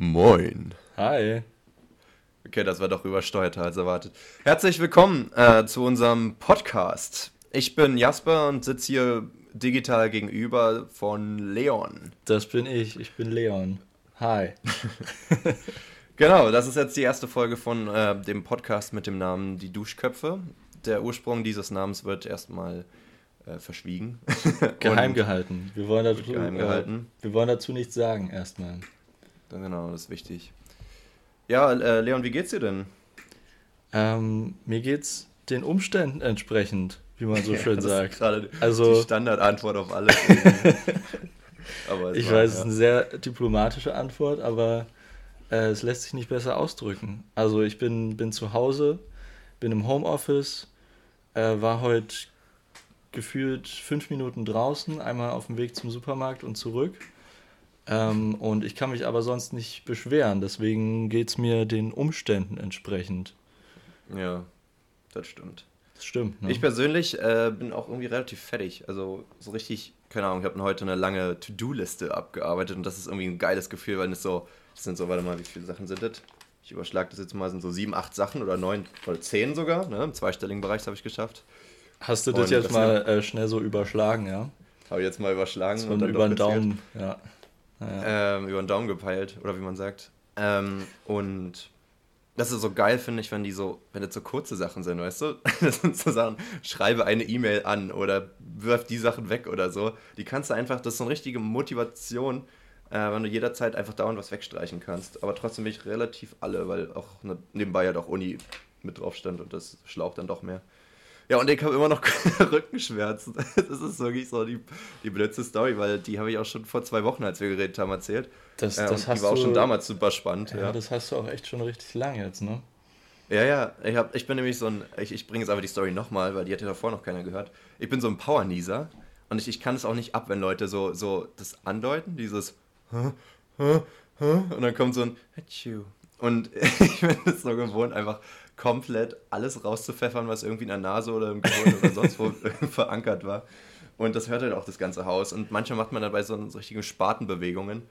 Moin. Hi. Okay, das war doch übersteuerter als erwartet. Herzlich willkommen äh, zu unserem Podcast. Ich bin Jasper und sitze hier digital gegenüber von Leon. Das bin ich, ich bin Leon. Hi. genau, das ist jetzt die erste Folge von äh, dem Podcast mit dem Namen Die Duschköpfe. Der Ursprung dieses Namens wird erstmal äh, verschwiegen. Geheim gehalten. Wir wollen, dazu, geheim gehalten. Äh, wir wollen dazu nichts sagen erstmal. Genau, das ist wichtig. Ja, äh, Leon, wie geht's dir denn? Ähm, mir geht's den Umständen entsprechend, wie man so schön ja, sagt. also, die Standardantwort auf alles. ich war, weiß, es ja. ist eine sehr diplomatische Antwort, aber äh, es lässt sich nicht besser ausdrücken. Also ich bin, bin zu Hause, bin im Homeoffice, äh, war heute gefühlt fünf Minuten draußen, einmal auf dem Weg zum Supermarkt und zurück. Ähm, und ich kann mich aber sonst nicht beschweren, deswegen geht es mir den Umständen entsprechend. Ja, das stimmt. Das stimmt. Ne? Ich persönlich äh, bin auch irgendwie relativ fertig. Also so richtig, keine Ahnung, ich habe heute eine lange To-Do-Liste abgearbeitet und das ist irgendwie ein geiles Gefühl, weil es so, das sind so, warte mal, wie viele Sachen sind das? Ich überschlage das jetzt mal, sind so sieben, acht Sachen oder neun oder zehn sogar, ne? Im zweistelligen Bereich habe ich geschafft. Hast du das und jetzt das mal äh, schnell so überschlagen, ja? Habe ich jetzt mal überschlagen. So und dann über den Daumen, ja. Ähm, über den Daumen gepeilt, oder wie man sagt. Ähm, und das ist so geil, finde ich, wenn die so, wenn das so kurze Sachen sind, weißt du? Das sind so Sachen, schreibe eine E-Mail an oder wirf die Sachen weg oder so. Die kannst du einfach, das ist so eine richtige Motivation, äh, wenn du jederzeit einfach dauernd was wegstreichen kannst. Aber trotzdem bin ich relativ alle, weil auch ne, nebenbei ja doch Uni mit drauf stand und das schlaucht dann doch mehr. Ja, und ich habe immer noch Rückenschmerzen. Das ist wirklich so die, die blödste Story, weil die habe ich auch schon vor zwei Wochen, als wir geredet haben, erzählt. Das, äh, das die war auch schon damals super spannend. Ja, ja, das hast du auch echt schon richtig lang jetzt, ne? Ja, ja, ich, hab, ich bin nämlich so ein, ich, ich bringe jetzt einfach die Story nochmal, weil die hat ja davor noch keiner gehört. Ich bin so ein Powernieser und ich, ich kann es auch nicht ab, wenn Leute so, so das andeuten, dieses und dann kommt so ein Hatschu. Und ich bin es so gewohnt, einfach komplett alles rauszupfeffern, was irgendwie in der Nase oder im Gehirn oder sonst wo verankert war. Und das hört halt auch das ganze Haus. Und manchmal macht man dabei so, so richtige Spatenbewegungen.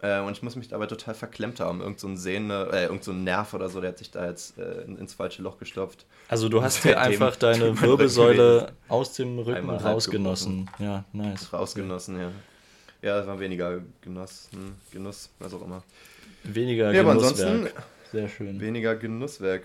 Äh, und ich muss mich dabei total verklemmt haben. Irgend so ein Sehne, äh, irgend so ein Nerv oder so, der hat sich da jetzt äh, ins falsche Loch gestopft. Also du hast dir einfach deine Wirbelsäule aus dem Rücken rausgenossen. Ja, nice. Rausgenossen, ja. Ja, es war weniger Genuss, hm, Genuss, was auch immer. Weniger ja, Genusswerk. Sehr schön. Weniger Genusswerk.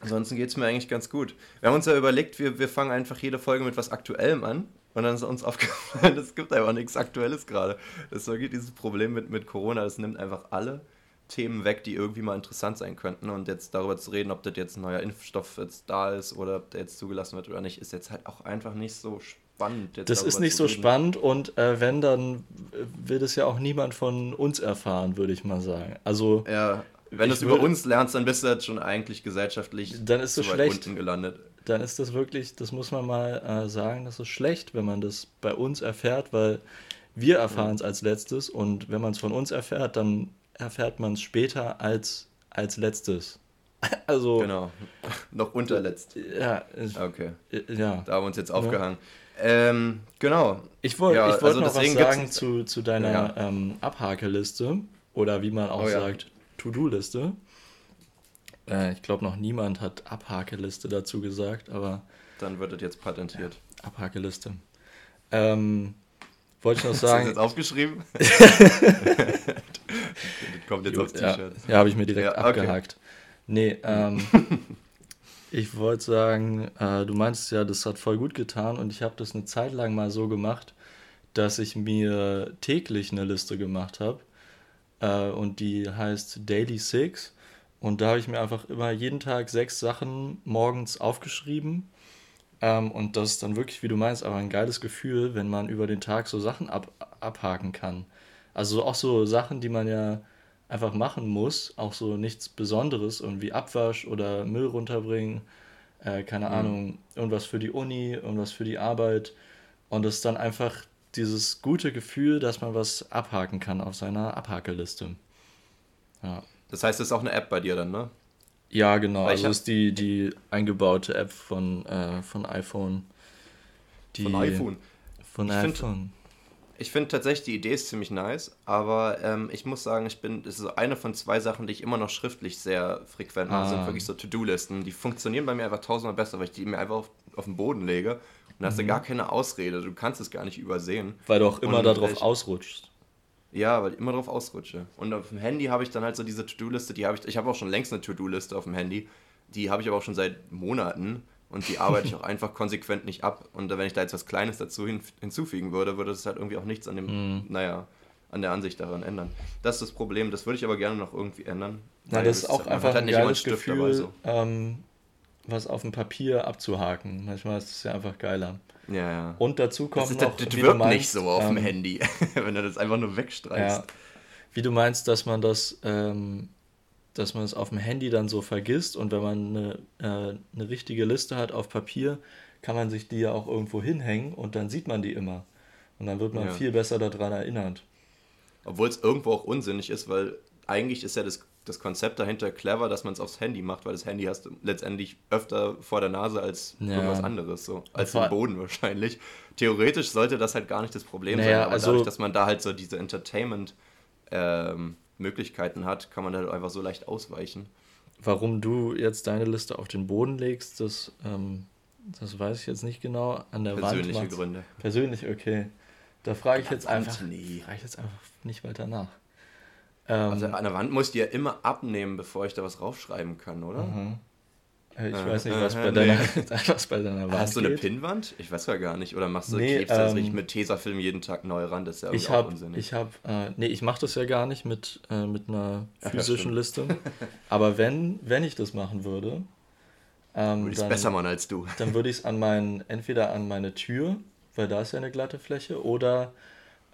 Ansonsten geht es mir eigentlich ganz gut. Wir haben uns ja überlegt, wir, wir fangen einfach jede Folge mit was Aktuellem an. Und dann ist uns aufgefallen, es gibt einfach nichts Aktuelles gerade. Das ist dieses Problem mit, mit Corona, das nimmt einfach alle Themen weg, die irgendwie mal interessant sein könnten. Und jetzt darüber zu reden, ob das jetzt ein neuer Impfstoff jetzt da ist oder ob der jetzt zugelassen wird oder nicht, ist jetzt halt auch einfach nicht so spannend. das ist nicht so spannend und äh, wenn, dann wird es ja auch niemand von uns erfahren, würde ich mal sagen. Also ja, wenn du es über uns lernst, dann bist du jetzt schon eigentlich gesellschaftlich dann ist so schlecht. unten gelandet. Dann ist das wirklich, das muss man mal äh, sagen, das ist schlecht, wenn man das bei uns erfährt, weil wir erfahren es ja. als letztes und wenn man es von uns erfährt, dann erfährt man es später als, als letztes. Also. Genau. Noch unterletzt. Ja. Okay. Ja. Da haben wir uns jetzt aufgehangen. Ja. Ähm, genau. Ich wollte ja, wollt also noch was sagen zu, zu deiner ja. ähm, Abhakeliste oder wie man auch oh, sagt, To-Do-Liste. Äh, ich glaube, noch niemand hat Abhakeliste dazu gesagt, aber. Dann wird das jetzt patentiert. Ja, Abhakeliste. Ähm, wollte ich noch sagen. Hast du das jetzt aufgeschrieben? kommt jetzt aufs T-Shirt. Ja, ja habe ich mir direkt ja, okay. abgehakt. Nee, ähm, ich wollte sagen, äh, du meinst ja, das hat voll gut getan und ich habe das eine Zeit lang mal so gemacht, dass ich mir täglich eine Liste gemacht habe äh, und die heißt Daily Six. Und da habe ich mir einfach immer jeden Tag sechs Sachen morgens aufgeschrieben. Ähm, und das ist dann wirklich, wie du meinst, aber ein geiles Gefühl, wenn man über den Tag so Sachen ab, abhaken kann. Also auch so Sachen, die man ja einfach machen muss, auch so nichts Besonderes, irgendwie Abwasch oder Müll runterbringen, äh, keine mhm. Ahnung, irgendwas für die Uni, irgendwas für die Arbeit. Und das dann einfach dieses gute Gefühl, dass man was abhaken kann auf seiner Abhakeliste. Ja. Das heißt, das ist auch eine App bei dir dann, ne? Ja, genau. Weil also ist die, die eingebaute App von, äh, von iPhone. Die, von iPhone? Von ich iPhone. Ich finde tatsächlich, die Idee ist ziemlich nice, aber ähm, ich muss sagen, ich bin, das ist so eine von zwei Sachen, die ich immer noch schriftlich sehr frequent mache, ah. sind wirklich so To-Do-Listen. Die funktionieren bei mir einfach tausendmal besser, weil ich die mir einfach auf, auf den Boden lege und da hast du mhm. gar keine Ausrede, du kannst es gar nicht übersehen. Weil du auch immer darauf ausrutschst. Ja, weil ich immer drauf ausrutsche. Und auf dem Handy habe ich dann halt so diese To-Do-Liste, die habe ich, ich habe auch schon längst eine To-Do-Liste auf dem Handy, die habe ich aber auch schon seit Monaten und die arbeite ich auch einfach konsequent nicht ab. Und wenn ich da jetzt was Kleines dazu hin, hinzufügen würde, würde das halt irgendwie auch nichts an dem, mm. naja, an der Ansicht daran ändern. Das ist das Problem, das würde ich aber gerne noch irgendwie ändern. Ja, das ist auch einfach ein geiles Gefühl, so. ähm, was auf dem Papier abzuhaken. Manchmal ist es ja einfach geiler. Ja, ja. Und dazu kommt das, noch, das, das wirkt meinst, nicht so auf ähm, dem Handy, wenn du das einfach nur wegstreichst. Ja, wie du meinst, dass man das, ähm, dass man es auf dem Handy dann so vergisst und wenn man eine, äh, eine richtige Liste hat auf Papier, kann man sich die ja auch irgendwo hinhängen und dann sieht man die immer. Und dann wird man ja. viel besser daran erinnert. Obwohl es irgendwo auch unsinnig ist, weil eigentlich ist ja das das Konzept dahinter clever, dass man es aufs Handy macht, weil das Handy hast du letztendlich öfter vor der Nase als ja. irgendwas anderes, so als im Boden wahrscheinlich. Theoretisch sollte das halt gar nicht das Problem naja, sein, aber also dadurch, dass man da halt so diese Entertainment-Möglichkeiten ähm, hat, kann man da halt einfach so leicht ausweichen. Warum du jetzt deine Liste auf den Boden legst, das, ähm, das weiß ich jetzt nicht genau. An der Persönliche Wand Gründe. Persönlich, okay. Da frage ich jetzt einfach, nee. frage ich jetzt einfach nicht weiter nach. Ähm, also an der Wand muss ich ja immer abnehmen, bevor ich da was raufschreiben kann, oder? Mhm. Äh, ich äh, weiß nicht, was, äh, bei deiner, nee. was bei deiner Wand Hast du eine geht. Pinnwand? Ich weiß ja gar nicht. Oder machst du nee, klebst ähm, das nicht mit Tesafilm jeden Tag neu ran? Das ist ja ich hab, unsinnig. Ich habe, äh, nee, ich mache das ja gar nicht mit, äh, mit einer physischen ja, Liste. Aber wenn, wenn ich das machen würde, ähm, würde ich es besser machen als du. Dann würde ich es an meinen, entweder an meine Tür, weil da ist ja eine glatte Fläche, oder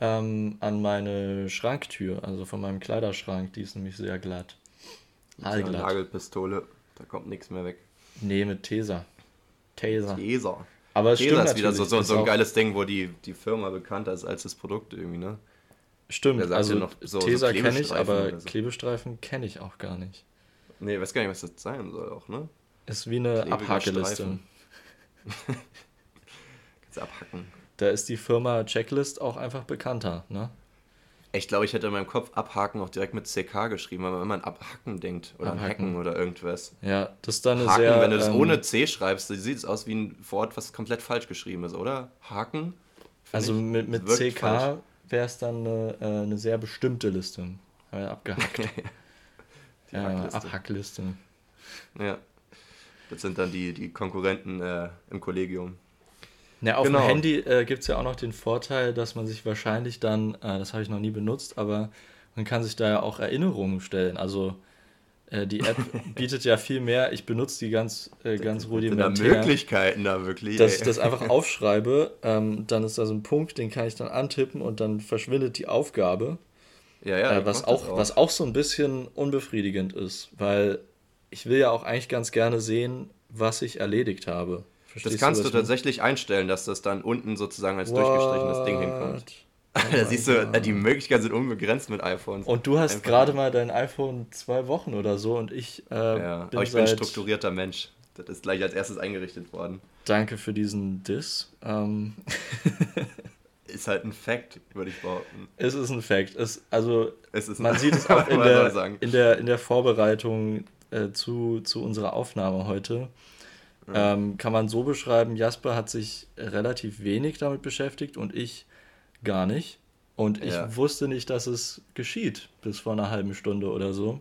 ähm, an meine Schranktür, also von meinem Kleiderschrank, die ist nämlich sehr glatt. Allglatt. Eine Nagelpistole, da kommt nichts mehr weg. Nee, mit Taser. Taser. Taser. Aber es Taser ist wieder so, so, so ein geiles Ding, wo die, die Firma bekannter ist als das Produkt irgendwie, ne? Stimmt, also noch so, Taser so kenne ich, aber so. Klebestreifen kenne ich auch gar nicht. Nee, weiß gar nicht, was das sein soll auch, ne? Ist wie eine Abhakeliste. Kannst du abhacken. Da ist die Firma Checklist auch einfach bekannter, ne? Ich glaube, ich hätte in meinem Kopf abhaken auch direkt mit CK geschrieben, aber wenn man abhacken denkt oder abhacken. Hacken oder irgendwas. Ja, das ist dann eine Haken, sehr. Wenn du das ähm, ohne C schreibst, sieht es aus wie ein Wort, was komplett falsch geschrieben ist, oder? Haken? Also mit, mit CK wäre es dann eine, äh, eine sehr bestimmte Liste. abgehackt. die ja, Hackliste. Abhackliste. Ja. Das sind dann die, die Konkurrenten äh, im Kollegium. Ja, auf genau. dem Handy äh, gibt es ja auch noch den Vorteil, dass man sich wahrscheinlich dann, äh, das habe ich noch nie benutzt, aber man kann sich da ja auch Erinnerungen stellen. Also äh, die App bietet ja viel mehr. Ich benutze die ganz, äh, ganz rudimentär. Da Möglichkeiten da wirklich. Dass ey. ich das einfach aufschreibe, ähm, dann ist da so ein Punkt, den kann ich dann antippen und dann verschwindet die Aufgabe. Ja, ja. Äh, was, auch, auch, was auch so ein bisschen unbefriedigend ist, weil ich will ja auch eigentlich ganz gerne sehen, was ich erledigt habe. Verstehst das kannst du, du tatsächlich einstellen, dass das dann unten sozusagen als What? durchgestrichenes Ding hinkommt. Oh da siehst du, God. die Möglichkeiten sind unbegrenzt mit iPhones. Und du hast gerade mal dein iPhone zwei Wochen oder so und ich äh, ja, bin aber ich bin ein strukturierter Mensch. Das ist gleich als erstes eingerichtet worden. Danke für diesen Diss. Ähm. ist halt ein Fact, würde ich behaupten. Es ist ein Fact. Es, also, es ist man sieht es auch in der, in der, in der Vorbereitung äh, zu, zu unserer Aufnahme heute. Ähm, kann man so beschreiben, Jasper hat sich relativ wenig damit beschäftigt und ich gar nicht. Und ich ja. wusste nicht, dass es geschieht, bis vor einer halben Stunde oder so.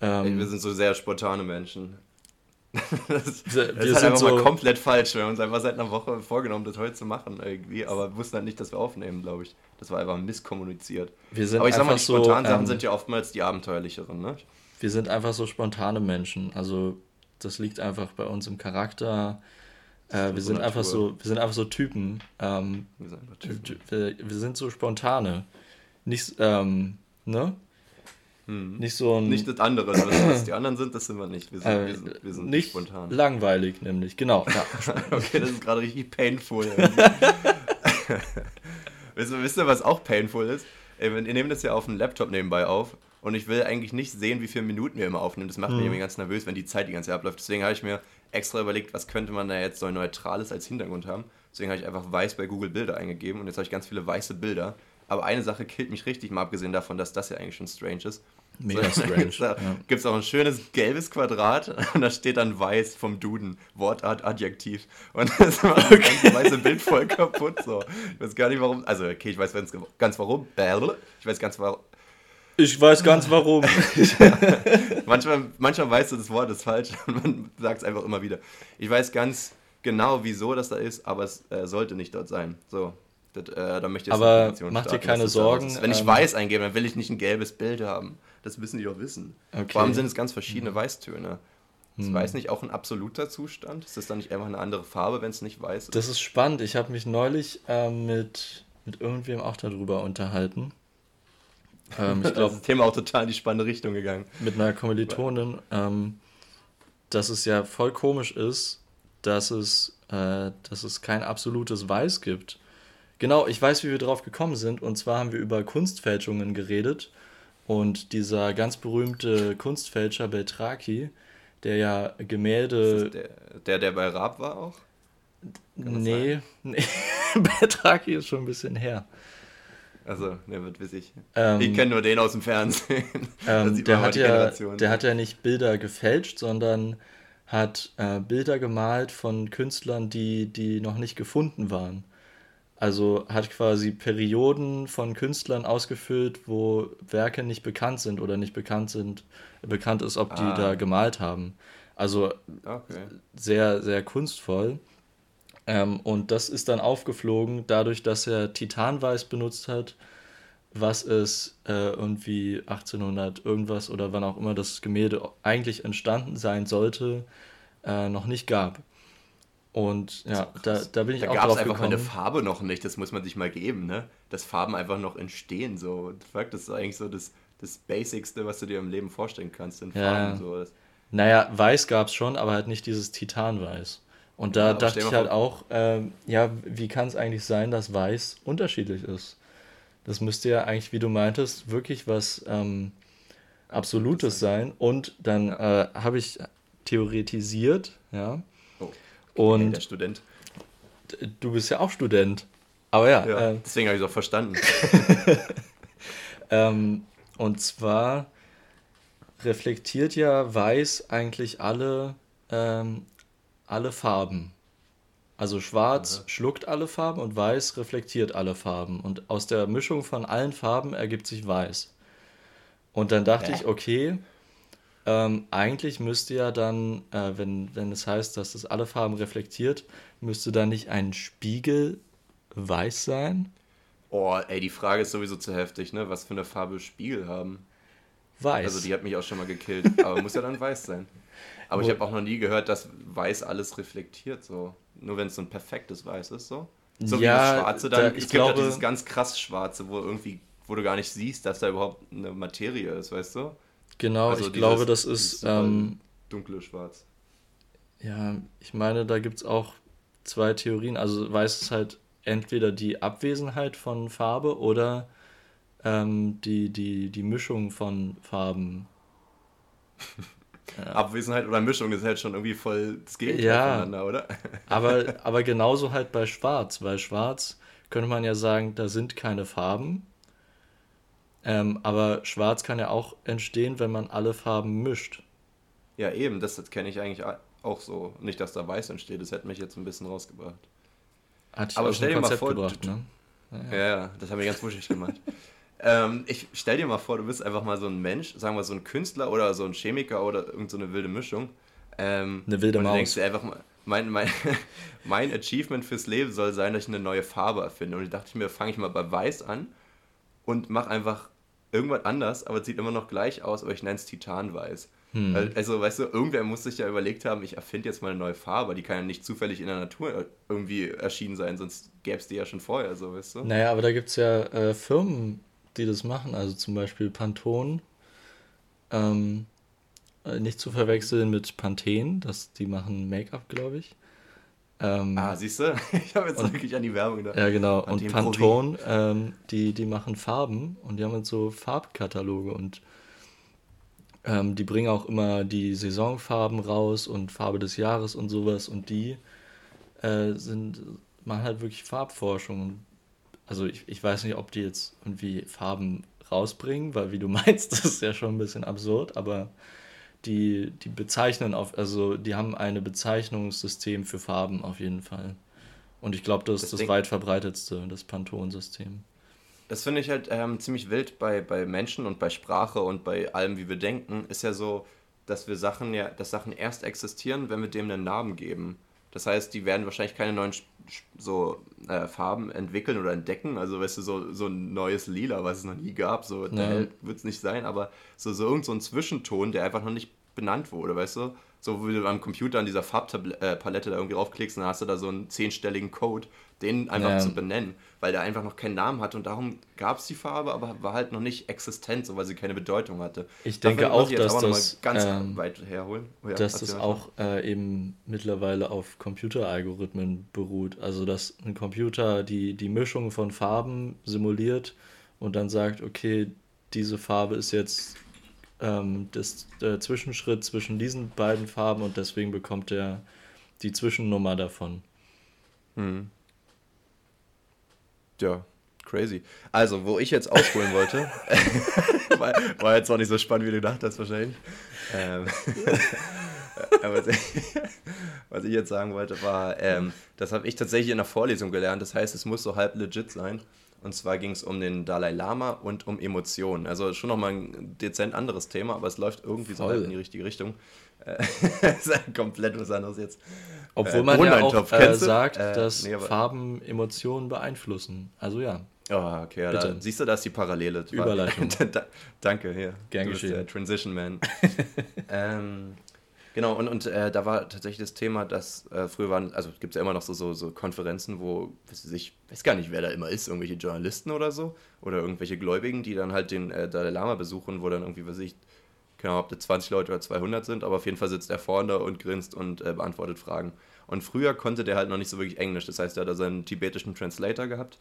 Ähm, wir sind so sehr spontane Menschen. das, das wir ist halt einfach so mal komplett falsch. Wir haben uns einfach seit einer Woche vorgenommen, das heute zu machen irgendwie, aber wussten halt nicht, dass wir aufnehmen, glaube ich. Das war einfach misskommuniziert. Wir sind aber ich sag mal, die spontanen so, Sachen ähm, sind ja oftmals die abenteuerlicheren, ne? Wir sind einfach so spontane Menschen. Also das liegt einfach bei uns im Charakter. Äh, wir, sind einfach so, wir sind einfach so Typen. Ähm, wir, sind einfach Typen. Wir, wir, sind so spontane. Nicht, ähm, ne? Hm. Nicht so ein. Nicht das andere, was die anderen sind, das sind wir nicht. Wir sind, äh, wir sind, wir sind nicht spontan. Langweilig, nämlich, genau. Ja. okay, das ist gerade richtig painful. wisst, ihr, wisst ihr, was auch painful ist? Ey, wir nehmen das ja auf dem Laptop nebenbei auf und ich will eigentlich nicht sehen, wie viele Minuten wir immer aufnehmen. Das macht mhm. mich irgendwie ganz nervös, wenn die Zeit die ganze Zeit abläuft. Deswegen habe ich mir extra überlegt, was könnte man da jetzt so ein neutrales als Hintergrund haben. Deswegen habe ich einfach weiß bei Google Bilder eingegeben und jetzt habe ich ganz viele weiße Bilder. Aber eine Sache killt mich richtig, mal abgesehen davon, dass das ja eigentlich schon strange ist. Mega so, strange. Gibt es ja. auch ein schönes gelbes Quadrat und da steht dann weiß vom Duden. Wortart, Adjektiv. Und das okay. das ganze weiße Bild voll kaputt. So. Ich weiß gar nicht warum. Also, okay, ich weiß ganz warum. Ich weiß ganz warum. Ich weiß ganz warum. ja. manchmal, manchmal weißt du, das Wort ist falsch und man sagt es einfach immer wieder. Ich weiß ganz genau, wieso das da ist, aber es äh, sollte nicht dort sein. So, das, äh, da möchte ich Aber mach dir keine Sorgen. Wenn ich ähm, weiß eingebe, dann will ich nicht ein gelbes Bild haben. Das müssen die doch wissen. Okay. Vor allem sind es ganz verschiedene mhm. Weißtöne. Ist hm. weiß nicht auch ein absoluter Zustand? Ist das dann nicht einfach eine andere Farbe, wenn es nicht weiß ist? Das ist spannend. Ich habe mich neulich äh, mit, mit irgendwem auch darüber unterhalten. Ähm, ich glaube, das Thema auch total in die spannende Richtung gegangen. Mit einer Kommilitonin, ähm, dass es ja voll komisch ist, dass es, äh, dass es kein absolutes Weiß gibt. Genau, ich weiß, wie wir drauf gekommen sind. Und zwar haben wir über Kunstfälschungen geredet. Und dieser ganz berühmte Kunstfälscher Beltraki, der ja Gemälde. Der, der, der bei Raab war auch? Nee, nee. Beltraki ist schon ein bisschen her. Also, ne, wird wissig. Ähm, ich kenne nur den aus dem Fernsehen. Ähm, der, hat ja, der hat ja nicht Bilder gefälscht, sondern hat äh, Bilder gemalt von Künstlern, die, die noch nicht gefunden waren. Also hat quasi Perioden von Künstlern ausgefüllt, wo Werke nicht bekannt sind oder nicht bekannt sind, bekannt ist, ob die ah. da gemalt haben. Also okay. sehr, sehr kunstvoll. Ähm, und das ist dann aufgeflogen, dadurch, dass er Titanweiß benutzt hat, was es äh, irgendwie 1800 irgendwas oder wann auch immer das Gemälde eigentlich entstanden sein sollte, äh, noch nicht gab. Und ja, da, da bin ich da auch drauf einfach gekommen. meine Farbe noch nicht, das muss man sich mal geben, ne? Dass Farben einfach noch entstehen, so. Das ist eigentlich so das, das Basicste, was du dir im Leben vorstellen kannst in Farben. Ja. So. Naja, Weiß gab es schon, aber halt nicht dieses Titanweiß. Und da ja, dachte ich halt auch, äh, ja, wie kann es eigentlich sein, dass Weiß unterschiedlich ist? Das müsste ja eigentlich, wie du meintest, wirklich was ähm, Absolutes sein. Und dann äh, habe ich theoretisiert, ja, und hey, der Student. Du bist ja auch Student. Aber ja. ja äh, deswegen habe ich es auch verstanden. ähm, und zwar reflektiert ja Weiß eigentlich alle, ähm, alle Farben. Also Schwarz Aha. schluckt alle Farben und Weiß reflektiert alle Farben. Und aus der Mischung von allen Farben ergibt sich Weiß. Und dann dachte äh? ich, okay, ähm, eigentlich müsste ja dann, äh, wenn, wenn es heißt, dass es alle Farben reflektiert, müsste da nicht ein Spiegel weiß sein? Oh, ey, die Frage ist sowieso zu heftig, ne? Was für eine Farbe Spiegel haben. Weiß. Also die hat mich auch schon mal gekillt, aber muss ja dann weiß sein. Aber Wo ich habe auch noch nie gehört, dass weiß alles reflektiert, so. Nur wenn es so ein perfektes Weiß ist, so. So ja, wie das Schwarze dann. Da, ich es gibt glaube, ja dieses ganz krass Schwarze, wo irgendwie, wo du gar nicht siehst, dass da überhaupt eine Materie ist, weißt du? Genau, also ich glaube, das ist. Ähm, dunkle Schwarz. Ja, ich meine, da gibt es auch zwei Theorien. Also weiß es halt entweder die Abwesenheit von Farbe oder ähm, die, die, die Mischung von Farben. Ja. Abwesenheit oder Mischung ist halt schon irgendwie voll das Gegenteil ja, voneinander, oder? aber, aber genauso halt bei Schwarz. Bei Schwarz könnte man ja sagen, da sind keine Farben. Ähm, aber Schwarz kann ja auch entstehen, wenn man alle Farben mischt. Ja, eben, das, das kenne ich eigentlich auch so. Nicht, dass da Weiß entsteht, das hätte mich jetzt ein bisschen rausgebracht. Hat aber stell dir mal vor, gebracht, du, ne? ja, ja, das habe ich ganz wuschig gemacht. ähm, ich stell dir mal vor, du bist einfach mal so ein Mensch, sagen wir so ein Künstler oder so ein Chemiker oder irgendeine so wilde Mischung. Ähm, eine wilde und Maus. Du denkst dir einfach mal, mein, mein, mein Achievement fürs Leben soll sein, dass ich eine neue Farbe erfinde. Und ich dachte mir, fange ich mal bei Weiß an und mache einfach irgendwas anders, aber es sieht immer noch gleich aus, aber ich nenne es Titanweiß. Hm. Also, weißt du, irgendwer muss sich ja überlegt haben, ich erfinde jetzt mal eine neue Farbe, die kann ja nicht zufällig in der Natur irgendwie erschienen sein, sonst gäbe es die ja schon vorher, so, weißt du? Naja, aber da gibt es ja äh, Firmen, die das machen, also zum Beispiel Pantone. Ähm, äh, nicht zu verwechseln mit Pantene, das, die machen Make-up, glaube ich. Ähm, ah, siehst du? Ich habe jetzt und, wirklich an die Werbung gedacht. Ja, genau. Und Pantone, ähm, die, die machen Farben und die haben jetzt so Farbkataloge und Ähm, die bringen auch immer die Saisonfarben raus und Farbe des Jahres und sowas und die äh, sind, machen halt wirklich Farbforschung. Also ich, ich weiß nicht, ob die jetzt irgendwie Farben rausbringen, weil wie du meinst, das ist ja schon ein bisschen absurd, aber die, die bezeichnen auf, also die haben ein Bezeichnungssystem für Farben auf jeden Fall. Und ich glaube, das, das ist das weit verbreitetste, das Pantone-System. Das finde ich halt ähm, ziemlich wild bei, bei Menschen und bei Sprache und bei allem, wie wir denken, ist ja so, dass wir Sachen ja, dass Sachen erst existieren, wenn wir dem einen Namen geben. Das heißt, die werden wahrscheinlich keine neuen so äh, Farben entwickeln oder entdecken. Also, weißt du, so, so ein neues Lila, was es noch nie gab, so ja. wird es nicht sein, aber so, so irgend so ein Zwischenton, der einfach noch nicht benannt wurde, weißt du? So wie du am Computer an dieser Farbpalette äh, da irgendwie draufklickst und dann hast du da so einen zehnstelligen Code, den einfach ja. zu benennen, weil der einfach noch keinen Namen hatte und darum gab es die Farbe, aber war halt noch nicht existent, so weil sie keine Bedeutung hatte. Ich denke Dafür auch, dass das ganz ähm, weit herholen. Oh ja, dass das auch äh, eben mittlerweile auf Computeralgorithmen beruht. Also dass ein Computer die, die Mischung von Farben simuliert und dann sagt, okay, diese Farbe ist jetzt ähm, das, der Zwischenschritt zwischen diesen beiden Farben und deswegen bekommt er die Zwischennummer davon. Hm. Ja, crazy. Also, wo ich jetzt ausholen wollte, war, war, jetzt auch nicht so spannend, wie du gedacht hast, wahrscheinlich. Ähm, was, ich, was, ich, jetzt sagen wollte, war, ähm, das habe ich tatsächlich in der Vorlesung gelernt. Das heißt, es muss so halb legit sein. Und zwar ging es um den Dalai Lama und um Emotionen. Also schon nochmal ein dezent anderes Thema, aber es läuft irgendwie Voll. so in die richtige Richtung. das ist komplett was anderes jetzt. Obwohl äh, man ja auch äh, sagt, äh, dass nee, Farben Emotionen beeinflussen. Also ja. Oh, okay, ja, da, siehst du, da ist die Parallele. Überleitung. Danke, hier. Gern du geschehen. Bist Transition Man. ähm, Genau, und, und äh, da war tatsächlich das Thema, dass äh, früher waren, also gibt es ja immer noch so, so, so Konferenzen, wo, weiß ich weiß gar nicht, wer da immer ist, irgendwelche Journalisten oder so, oder irgendwelche Gläubigen, die dann halt den äh, Dalai Lama besuchen, wo dann irgendwie, weiß ich, keine Ahnung, ob das 20 Leute oder 200 sind, aber auf jeden Fall sitzt er vorne und grinst und äh, beantwortet Fragen. Und früher konnte der halt noch nicht so wirklich Englisch, das heißt, er hat da seinen tibetischen Translator gehabt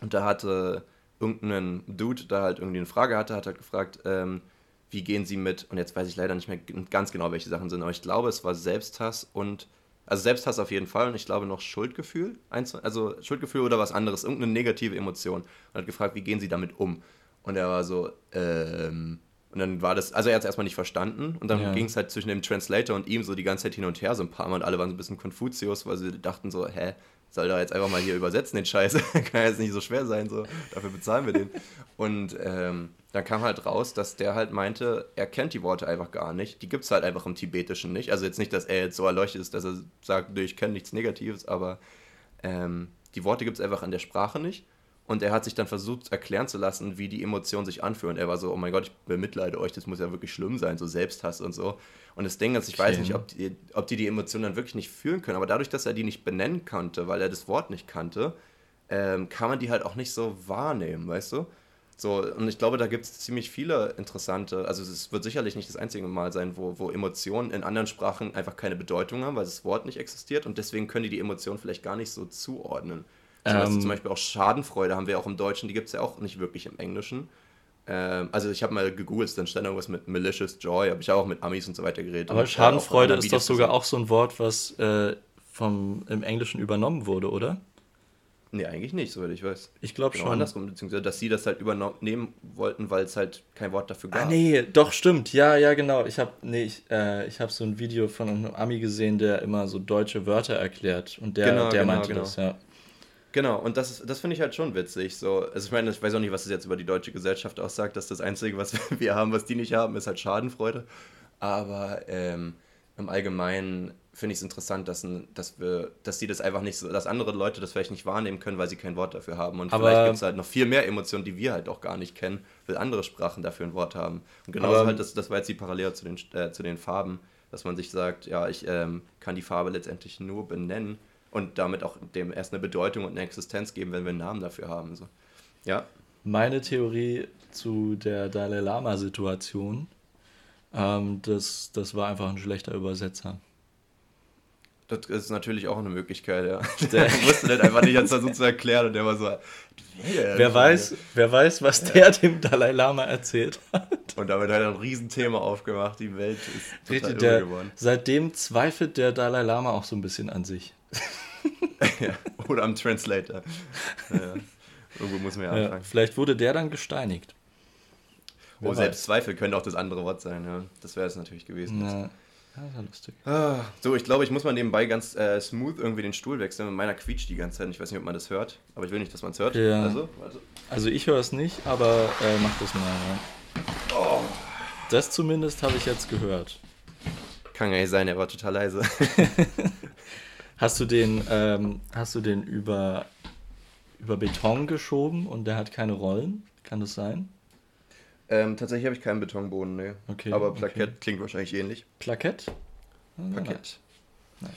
und da hatte irgendein Dude, da halt irgendwie eine Frage hatte, hat halt gefragt, ähm, wie gehen sie mit, und jetzt weiß ich leider nicht mehr ganz genau, welche Sachen sind, aber ich glaube, es war Selbsthass und, also Selbsthass auf jeden Fall und ich glaube noch Schuldgefühl, also Schuldgefühl oder was anderes, irgendeine negative Emotion. Und hat gefragt, wie gehen sie damit um? Und er war so, ähm, und dann war das, also er hat es erstmal nicht verstanden und dann ja. ging es halt zwischen dem Translator und ihm so die ganze Zeit hin und her so ein paar Mal und alle waren so ein bisschen Konfuzius, weil sie dachten so, hä, soll da jetzt einfach mal hier übersetzen den Scheiß, kann jetzt nicht so schwer sein, so, dafür bezahlen wir den. Und ähm, dann kam halt raus, dass der halt meinte, er kennt die Worte einfach gar nicht. Die gibt es halt einfach im Tibetischen nicht. Also jetzt nicht, dass er jetzt so erleuchtet ist, dass er sagt, ich kenne nichts Negatives, aber ähm, die Worte gibt es einfach in der Sprache nicht. Und er hat sich dann versucht erklären zu lassen, wie die Emotionen sich anfühlen. Er war so, oh mein Gott, ich bemitleide euch, das muss ja wirklich schlimm sein, so Selbsthass und so. Und das Ding ist, ich weiß nicht, ob die, ob die die Emotionen dann wirklich nicht fühlen können, aber dadurch, dass er die nicht benennen konnte, weil er das Wort nicht kannte, ähm, kann man die halt auch nicht so wahrnehmen, weißt du? So, und ich glaube, da gibt es ziemlich viele interessante, also es wird sicherlich nicht das einzige Mal sein, wo, wo Emotionen in anderen Sprachen einfach keine Bedeutung haben, weil das Wort nicht existiert und deswegen können die die Emotionen vielleicht gar nicht so zuordnen. Ähm, zum Beispiel auch Schadenfreude haben wir auch im Deutschen, die gibt es ja auch nicht wirklich im Englischen. Ähm, also ich habe mal gegoogelt, dann stand irgendwas mit Malicious Joy, habe ich auch mit Amis und so weiter geredet. Aber Schadenfreude ist doch sogar auch so ein Wort, was äh, vom, im Englischen übernommen wurde, oder? Nee, eigentlich nicht, soweit ich weiß. Ich glaube genau schon. andersrum, beziehungsweise, dass sie das halt übernehmen wollten, weil es halt kein Wort dafür gab. Ah, nee, doch, stimmt. Ja, ja, genau. Ich habe nee, ich, äh, ich hab so ein Video von einem Ami gesehen, der immer so deutsche Wörter erklärt. Und der, genau, der genau, meinte genau. das, ja. Genau, und das, das finde ich halt schon witzig. So. Also ich meine, ich weiß auch nicht, was es jetzt über die deutsche Gesellschaft aussagt, dass das Einzige, was wir haben, was die nicht haben, ist halt Schadenfreude. Aber ähm, im Allgemeinen finde ich es interessant, dass, dass wir, dass sie das einfach nicht so, dass andere Leute das vielleicht nicht wahrnehmen können, weil sie kein Wort dafür haben. Und aber vielleicht gibt es halt noch viel mehr Emotionen, die wir halt auch gar nicht kennen, weil andere Sprachen dafür ein Wort haben. Und genauso halt, das, das war jetzt die Parallele zu den, äh, zu den Farben, dass man sich sagt, ja, ich ähm, kann die Farbe letztendlich nur benennen und damit auch dem erst eine Bedeutung und eine Existenz geben, wenn wir einen Namen dafür haben. So. Ja. Meine Theorie zu der Dalai Lama-Situation, ähm, das, das war einfach ein schlechter Übersetzer. Das ist natürlich auch eine Möglichkeit, ja. Der wusste das einfach nicht, es versucht zu erklären und der war so. Wer, wer weiß, wer weiß, was der dem Dalai Lama erzählt hat. Und damit hat er ein Riesenthema aufgemacht. Die Welt ist total der, geworden. Seitdem zweifelt der Dalai Lama auch so ein bisschen an sich. ja, oder am Translator. Ja, irgendwo muss man ja anfangen. Ja, vielleicht wurde der dann gesteinigt. Oh, selbst Zweifel könnte auch das andere Wort sein, ja. Das wäre es natürlich gewesen. Ja. Ja, war lustig. Ah, so, ich glaube, ich muss mal nebenbei ganz äh, smooth irgendwie den Stuhl wechseln. Mit meiner quietscht die ganze Zeit. Ich weiß nicht, ob man das hört, aber ich will nicht, dass man es hört. Ja. Also, also. also ich höre es nicht, aber äh, mach das mal. Ja. Oh. Das zumindest habe ich jetzt gehört. Kann gar nicht sein, er war total leise. hast du den, ähm, hast du den über, über Beton geschoben und der hat keine Rollen? Kann das sein? Ähm, tatsächlich habe ich keinen Betonboden, ne. Okay, Aber Plakett okay. klingt wahrscheinlich ähnlich. Plakett? Ah, Plakett. Nice.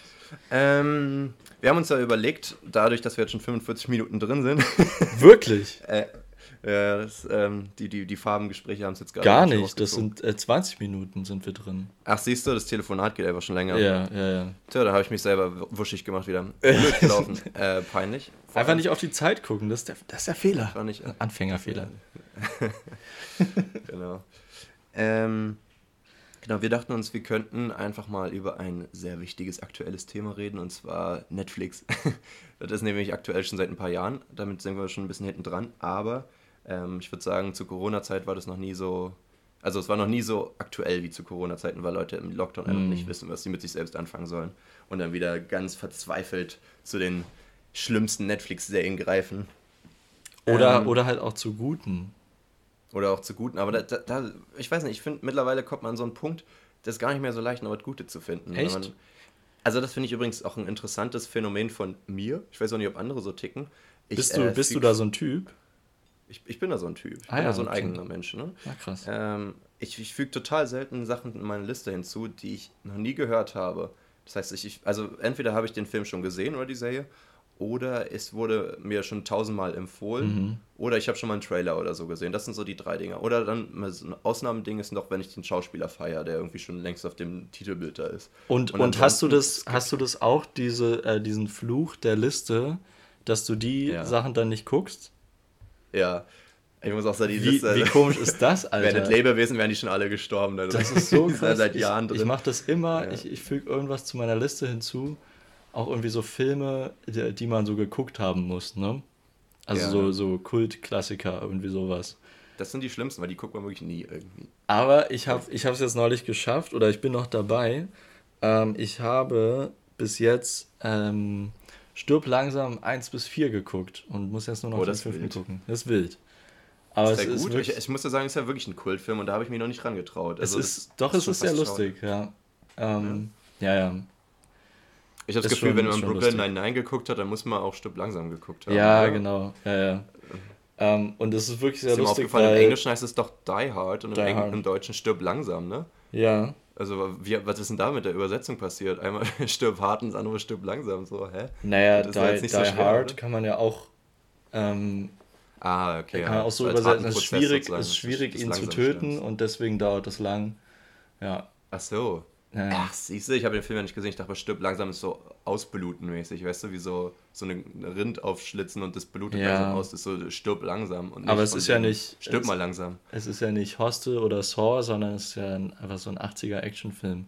Ähm, wir haben uns da überlegt, dadurch, dass wir jetzt schon 45 Minuten drin sind. Wirklich? äh, ja, das, ähm, die, die, die Farbengespräche haben es jetzt gar, gar nicht. Gar nicht, das sind äh, 20 Minuten sind wir drin. Ach, siehst du, das Telefonat geht einfach schon länger. Ja, ja, ja. Tja, da habe ich mich selber wuschig gemacht wieder. Blöd gelaufen. äh, peinlich. Vor einfach nicht auf die Zeit gucken, das ist der, das ist der Fehler. War nicht, äh, Anfängerfehler. genau. Ähm, genau, wir dachten uns, wir könnten einfach mal über ein sehr wichtiges aktuelles Thema reden, und zwar Netflix. das ist nämlich aktuell schon seit ein paar Jahren, damit sind wir schon ein bisschen hinten dran, aber ähm, ich würde sagen, zur Corona-Zeit war das noch nie so, also es war noch nie so aktuell wie zu Corona-Zeiten, weil Leute im Lockdown einfach mm. nicht wissen, was sie mit sich selbst anfangen sollen und dann wieder ganz verzweifelt zu den schlimmsten Netflix-Serien greifen. Oder, ähm, oder halt auch zu guten. Oder auch zu guten. Aber da, da, da ich weiß nicht, ich finde, mittlerweile kommt man an so einen Punkt, das ist gar nicht mehr so leicht, noch was Gute zu finden. Echt? Man, also das finde ich übrigens auch ein interessantes Phänomen von mir. Ich weiß auch nicht, ob andere so ticken. Ich, bist du, äh, bist du da so ein Typ? Ich, ich bin da so ein Typ. Ich ah, bin ja, da so ein okay. eigener Mensch. Ne? Ja, krass. Ähm, ich ich füge total selten Sachen in meine Liste hinzu, die ich noch nie gehört habe. Das heißt, ich, also entweder habe ich den Film schon gesehen oder die Serie oder es wurde mir schon tausendmal empfohlen mhm. oder ich habe schon mal einen Trailer oder so gesehen. Das sind so die drei Dinge. Oder dann ein Ausnahmeding ist noch, wenn ich den Schauspieler feiere, der irgendwie schon längst auf dem Titelbild da ist. Und, und, und hast du das hast du das auch diese äh, diesen Fluch der Liste, dass du die ja. Sachen dann nicht guckst? Ja. Ich muss auch sagen, die wie, Liste. Wie komisch ist das, Alter? Wäre das Lebewesen, wären die schon alle gestorben. Also. Das ist so krass. seit Jahren ich, Ich mache das immer, ja. ich, ich füge irgendwas zu meiner Liste hinzu auch irgendwie so Filme, die, die man so geguckt haben muss, ne? Also ja. so, so Kultklassiker, irgendwie sowas. Das sind die schlimmsten, weil die guckt man wirklich nie irgendwie. Aber ich habe es jetzt neulich geschafft oder ich bin noch dabei. Ähm, ich habe bis jetzt ähm, Stirb langsam 1 bis 4 geguckt und muss jetzt nur noch oh, den fünften gucken. Das ist wild. Aber ist es ist gut. Ich, ich, muss ja sagen, es ist ja wirklich ein Kultfilm und da habe ich mich noch nicht rangetraut. Also es ist, doch, es ist sehr lustig, ja. Ähm, ja. ja. ja. Ich habe das Gefühl, schon, wenn man Brooklyn Nine-Nine geguckt hat, dann muss man auch Stück langsam geguckt haben. Ja, oder? genau. Ja, ja. Ähm, und es ist wirklich sehr ist lustig. Mir aufgefallen, im Englischen heißt es doch Die Hard und im, Eng im Deutschen Stirb langsam, ne? Ja. Also, wie, was ist denn da mit der Übersetzung passiert? Einmal stirb hart und das andere stirb langsam, so, hä? Naja, Die, die so schwer, Hard oder? kann man ja auch. Ähm, ah, okay. Kann man auch so übersetzen. Es ist schwierig, ist schwierig ihn zu töten stimmt. und deswegen dauert es lang. Ja. Ach so. Ja. Ach, siehst du, ich habe den Film ja nicht gesehen. Ich dachte, stirb langsam ist so ausbluten mäßig, weißt du, wie so, so eine Rind aufschlitzen und das blutet ja. langsam aus. Das ist so stirb langsam. Aber es ist ja nicht. Stirb mal langsam. Es ist ja nicht Hostel oder Saw, sondern es ist ja einfach so ein 80er Actionfilm.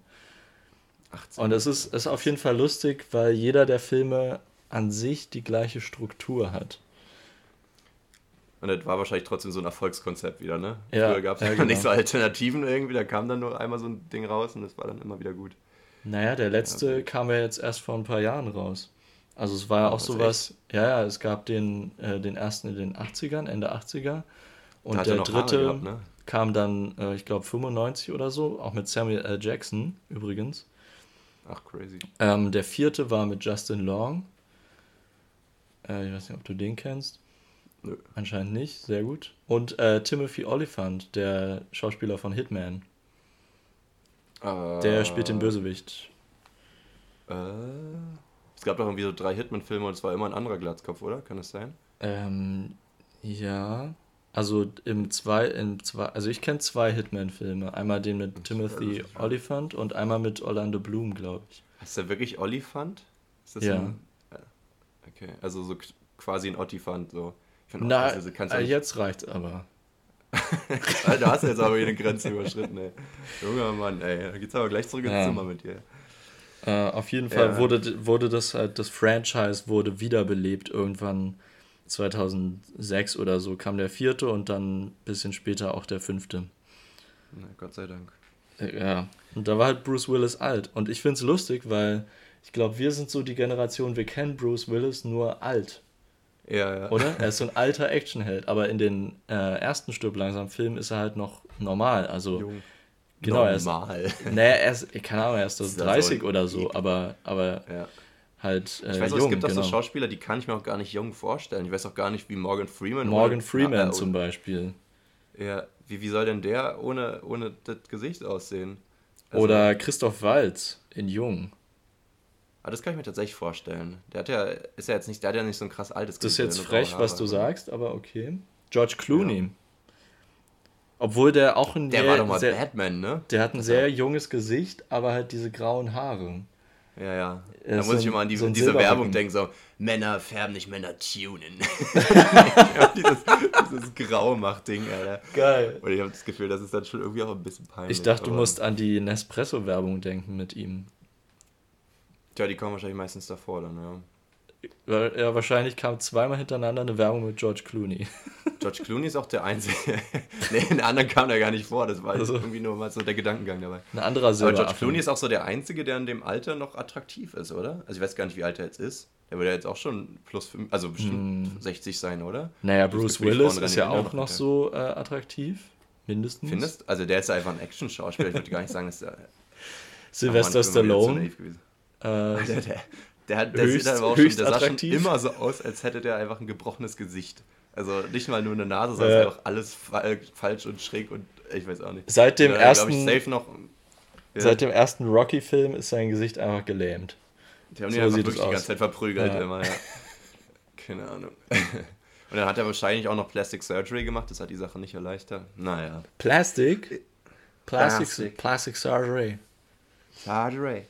80er. Und es ist, ist auf jeden Fall lustig, weil jeder der Filme an sich die gleiche Struktur hat. Und das war wahrscheinlich trotzdem so ein Erfolgskonzept wieder, ne? Ja, Früher gab es ja, genau. nicht so Alternativen irgendwie, da kam dann nur einmal so ein Ding raus und das war dann immer wieder gut. Naja, der letzte ja. kam ja jetzt erst vor ein paar Jahren raus. Also es war ja auch sowas, ja, ja, es gab den, äh, den ersten in den 80ern, Ende 80er. Und der dritte gehabt, ne? kam dann, äh, ich glaube, 95 oder so, auch mit Samuel L. Jackson übrigens. Ach, crazy. Ähm, der vierte war mit Justin Long. Äh, ich weiß nicht, ob du den kennst. Nö. Anscheinend nicht, sehr gut. Und äh, Timothy Oliphant, der Schauspieler von Hitman. Uh, der spielt den Bösewicht. Uh, es gab doch irgendwie so drei Hitman-Filme und es war immer ein anderer Glatzkopf, oder? Kann das sein? Ähm, ja. Also im zwei, im zwei, also ich kenne zwei Hitman-Filme. Einmal den mit Timothy Oliphant und einmal mit Orlando Bloom, glaube ich. Ist der wirklich Olifant? Ist das ja. Ein, okay, also so quasi ein Ottifant, so. Na, also, äh, jetzt reicht's aber. da hast du jetzt aber eine Grenze überschritten, ey. Junger Mann, ey. Da geht's aber gleich zurück ins ja. Zimmer mit dir. Äh, auf jeden Fall ja. wurde, wurde das halt, das Franchise wurde wiederbelebt irgendwann 2006 oder so kam der vierte und dann ein bisschen später auch der fünfte. Na, Gott sei Dank. Äh, ja, und da war halt Bruce Willis alt. Und ich finde es lustig, weil ich glaube, wir sind so die Generation, wir kennen Bruce Willis nur alt. Ja, ja. Oder? Er ist so ein alter Actionheld, aber in den äh, ersten Stück langsam Filmen ist er halt noch normal. Also Jung. genau, normal. er ist. Naja, er ist, keine Ahnung, er ist so 30 so oder so, aber, aber ja. halt. Äh, ich weiß auch, jung, es gibt auch genau. so Schauspieler, die kann ich mir auch gar nicht jung vorstellen. Ich weiß auch gar nicht, wie Morgan Freeman. Morgan oder, Freeman äh, zum Beispiel. Ja, wie, wie soll denn der ohne, ohne das Gesicht aussehen? Also, oder Christoph Waltz in Jung. Aber das kann ich mir tatsächlich vorstellen. Der hat ja, ist ja jetzt nicht, der hat ja nicht so ein krass altes Das ist jetzt frech, was du sagst, aber okay. George Clooney. Ja. Obwohl der auch ein. Der sehr, war doch mal sehr, Batman, ne? Der hat ein sehr junges Gesicht, aber halt diese grauen Haare. Ja, ja. Da muss so ich immer an die, so diese Werbung denken, so, Männer färben nicht, Männer tunen. dieses, dieses Graumacht-Ding, Alter. Geil. Und ich habe das Gefühl, das ist dann schon irgendwie auch ein bisschen peinlich. Ich dachte, du musst an die Nespresso-Werbung denken mit ihm. Ja, die kommen wahrscheinlich meistens davor dann, ja. Ja, wahrscheinlich kam zweimal hintereinander eine Werbung mit George Clooney. George Clooney ist auch der Einzige. nee, in der anderen kam der gar nicht vor. Das war also, irgendwie nur mal so der Gedankengang dabei. Ein anderer Aber George Clooney ist auch so der Einzige, der in dem Alter noch attraktiv ist, oder? Also ich weiß gar nicht, wie alt er jetzt ist. Der würde ja jetzt auch schon plus, 5, also bestimmt hm. 60 sein, oder? Naja, Bruce Willis ist ja auch noch so äh, attraktiv. Mindestens. Findest? Also der ist ja einfach ein Action-Schauspieler. Ich würde gar nicht sagen, dass der... Sylvester Stallone. Äh, der, der, der, der höchst, sieht aber auch schon, der sah schon immer so aus, als hätte der einfach ein gebrochenes Gesicht. Also nicht mal nur eine Nase, sondern äh, einfach alles falsch und schräg und ich weiß auch nicht. Seit dem ja, ersten, ich, noch, ja. seit dem ersten Rocky-Film ist sein Gesicht einfach gelähmt. Die haben so ihn einfach wirklich die ganze Zeit verprügelt ja. immer, ja. Keine Ahnung. Und dann hat er wahrscheinlich auch noch Plastic Surgery gemacht, das hat die Sache nicht erleichtert. Naja. Plastic? Plastic, Plastic. Plastic Surgery. Surgery.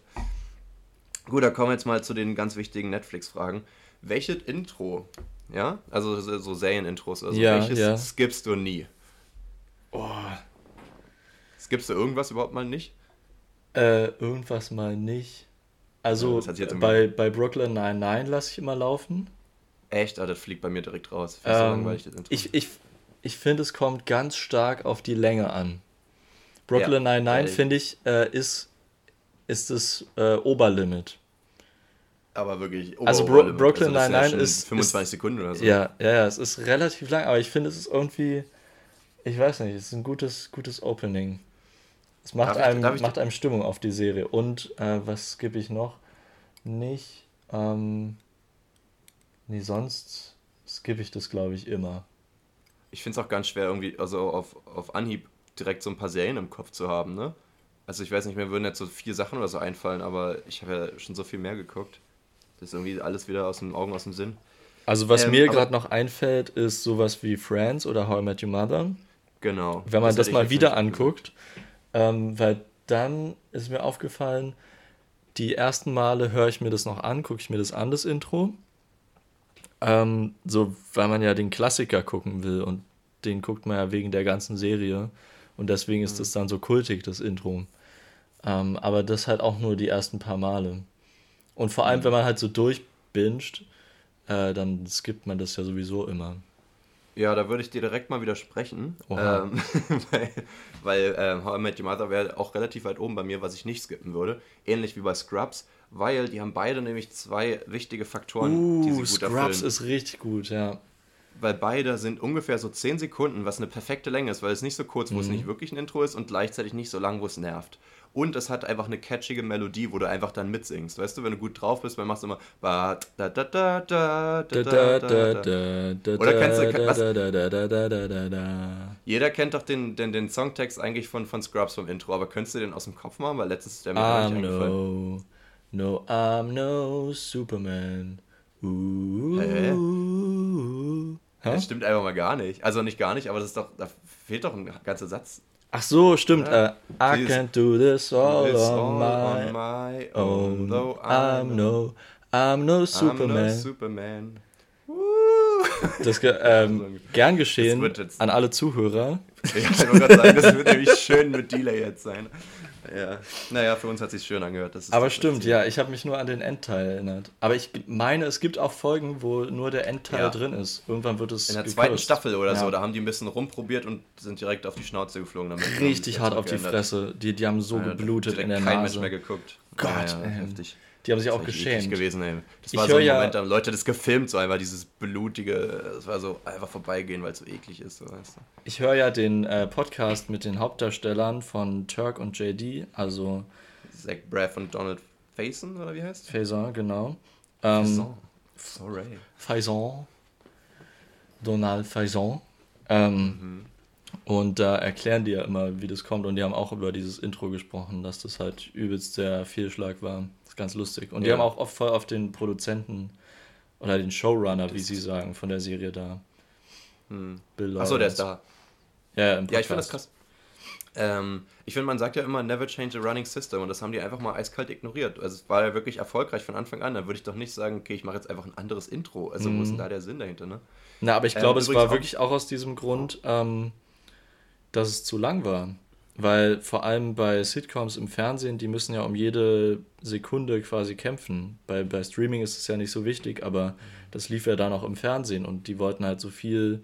Gut, da kommen wir jetzt mal zu den ganz wichtigen Netflix-Fragen. Welches Intro, ja, also so Serien-Intros, also ja, welches ja. skippst du nie? Oh. Skippst du irgendwas überhaupt mal nicht? Äh, irgendwas mal nicht. Also ja, bei, bei Brooklyn 99 lasse ich immer laufen. Echt? Ah, das fliegt bei mir direkt raus. Ähm, ich ich, ich finde, es kommt ganz stark auf die Länge an. Brooklyn ja, 99, finde ich, äh, ist ist das äh, Oberlimit. Aber wirklich, Ober Also Bro Oberlimit. Brooklyn also Nine-Nine ist, ist 25 ist, Sekunden oder so. Ja, ja, ja, es ist relativ lang, aber ich finde, es ist irgendwie, ich weiß nicht, es ist ein gutes, gutes Opening. Es macht, darf einem, ich, macht einem Stimmung auf die Serie. Und äh, was gebe ich noch? Nicht. Ähm, nee, sonst skippe ich das, glaube ich, immer. Ich finde es auch ganz schwer, irgendwie, also auf, auf Anhieb direkt so ein paar Serien im Kopf zu haben, ne? Also ich weiß nicht, mir würden jetzt so vier Sachen oder so einfallen, aber ich habe ja schon so viel mehr geguckt. Das ist irgendwie alles wieder aus den Augen, aus dem Sinn. Also was ähm, mir gerade noch einfällt, ist sowas wie Friends oder How I Met Your Mother. Genau. Wenn man das, das mal wieder anguckt, ähm, weil dann ist mir aufgefallen, die ersten Male höre ich mir das noch an, gucke ich mir das an, das Intro. Ähm, so, weil man ja den Klassiker gucken will und den guckt man ja wegen der ganzen Serie. Und deswegen ist es mhm. dann so kultig, das Intro. Ähm, aber das halt auch nur die ersten paar Male. Und vor allem, mhm. wenn man halt so durchbinscht, äh, dann skippt man das ja sowieso immer. Ja, da würde ich dir direkt mal widersprechen. Ähm, weil weil ähm, How I Met Your Mother wäre auch relativ weit oben bei mir, was ich nicht skippen würde. Ähnlich wie bei Scrubs, weil die haben beide nämlich zwei wichtige Faktoren, uh, die sie gut Scrubs erfüllen. Scrubs ist richtig gut, ja weil beide sind ungefähr so 10 Sekunden, was eine perfekte Länge ist, weil es nicht so kurz, wo mhm. es nicht wirklich ein Intro ist und gleichzeitig nicht so lang, wo es nervt. Und es hat einfach eine catchige Melodie, wo du einfach dann mitsingst. Weißt du, wenn du gut drauf bist, dann machst du immer Oder kennst du was? Jeder kennt doch den, den, den Songtext eigentlich von, von Scrubs vom Intro, aber könntest du den aus dem Kopf machen? Weil letztes ist der mir gar nicht eingefallen. No, no, I'm no Superman. Uh, Hä? Das stimmt einfach mal gar nicht. Also nicht gar nicht, aber das ist doch, da fehlt doch ein ganzer Satz. Ach so, stimmt. Ja. Uh, I can't do this all, this on, my on, my own. Though I'm no, I'm no Superman. I'm no Superman. Das ähm, gern geschehen an alle Zuhörer. Ja, ich wollte gerade sagen, das wird nämlich schön mit Delay jetzt sein. Ja, naja, für uns hat es sich schön angehört. Aber stimmt, ja, ich habe mich nur an den Endteil erinnert. Aber ich meine, es gibt auch Folgen, wo nur der Endteil ja. drin ist. Irgendwann wird es. In der gekürzt. zweiten Staffel oder ja. so, da haben die ein bisschen rumprobiert und sind direkt auf die Schnauze geflogen. Damit Richtig hart auf die Fresse. Die, die haben so ja, geblutet in der Nase. Kein Mensch mehr geguckt. Gott, ja, heftig. Die haben sich auch geschämt. gewesen, ey. Das ich war so ein Moment, da haben Leute das gefilmt, so einfach dieses blutige, das war so einfach vorbeigehen, weil es so eklig ist, so weißt du. Ich höre ja den äh, Podcast mit den Hauptdarstellern von Turk und JD, also Zach Braff und Donald Faison, oder wie heißt? Faison, genau. Ähm, Faison. Sorry. Faison. Donald Faison. Ähm, mhm. Und da erklären die ja immer, wie das kommt. Und die haben auch über dieses Intro gesprochen, dass das halt übelst der Fehlschlag war ganz lustig. Und ja. die haben auch oft voll auf den Produzenten oder den Showrunner, wie sie sagen, von der Serie da. Hm. Achso, der ist da. Ja, im ja ich finde das krass. Ähm, ich finde, man sagt ja immer, never change a running system und das haben die einfach mal eiskalt ignoriert. Also es war ja wirklich erfolgreich von Anfang an. Dann würde ich doch nicht sagen, okay, ich mache jetzt einfach ein anderes Intro. Also mhm. wo ist denn hm. da der Sinn dahinter, ne? Na, aber ich glaube, ähm, es war wirklich auch aus diesem Grund, ähm, dass es zu lang war. Weil vor allem bei Sitcoms im Fernsehen, die müssen ja um jede Sekunde quasi kämpfen. Bei, bei Streaming ist es ja nicht so wichtig, aber das lief ja dann auch im Fernsehen und die wollten halt so viel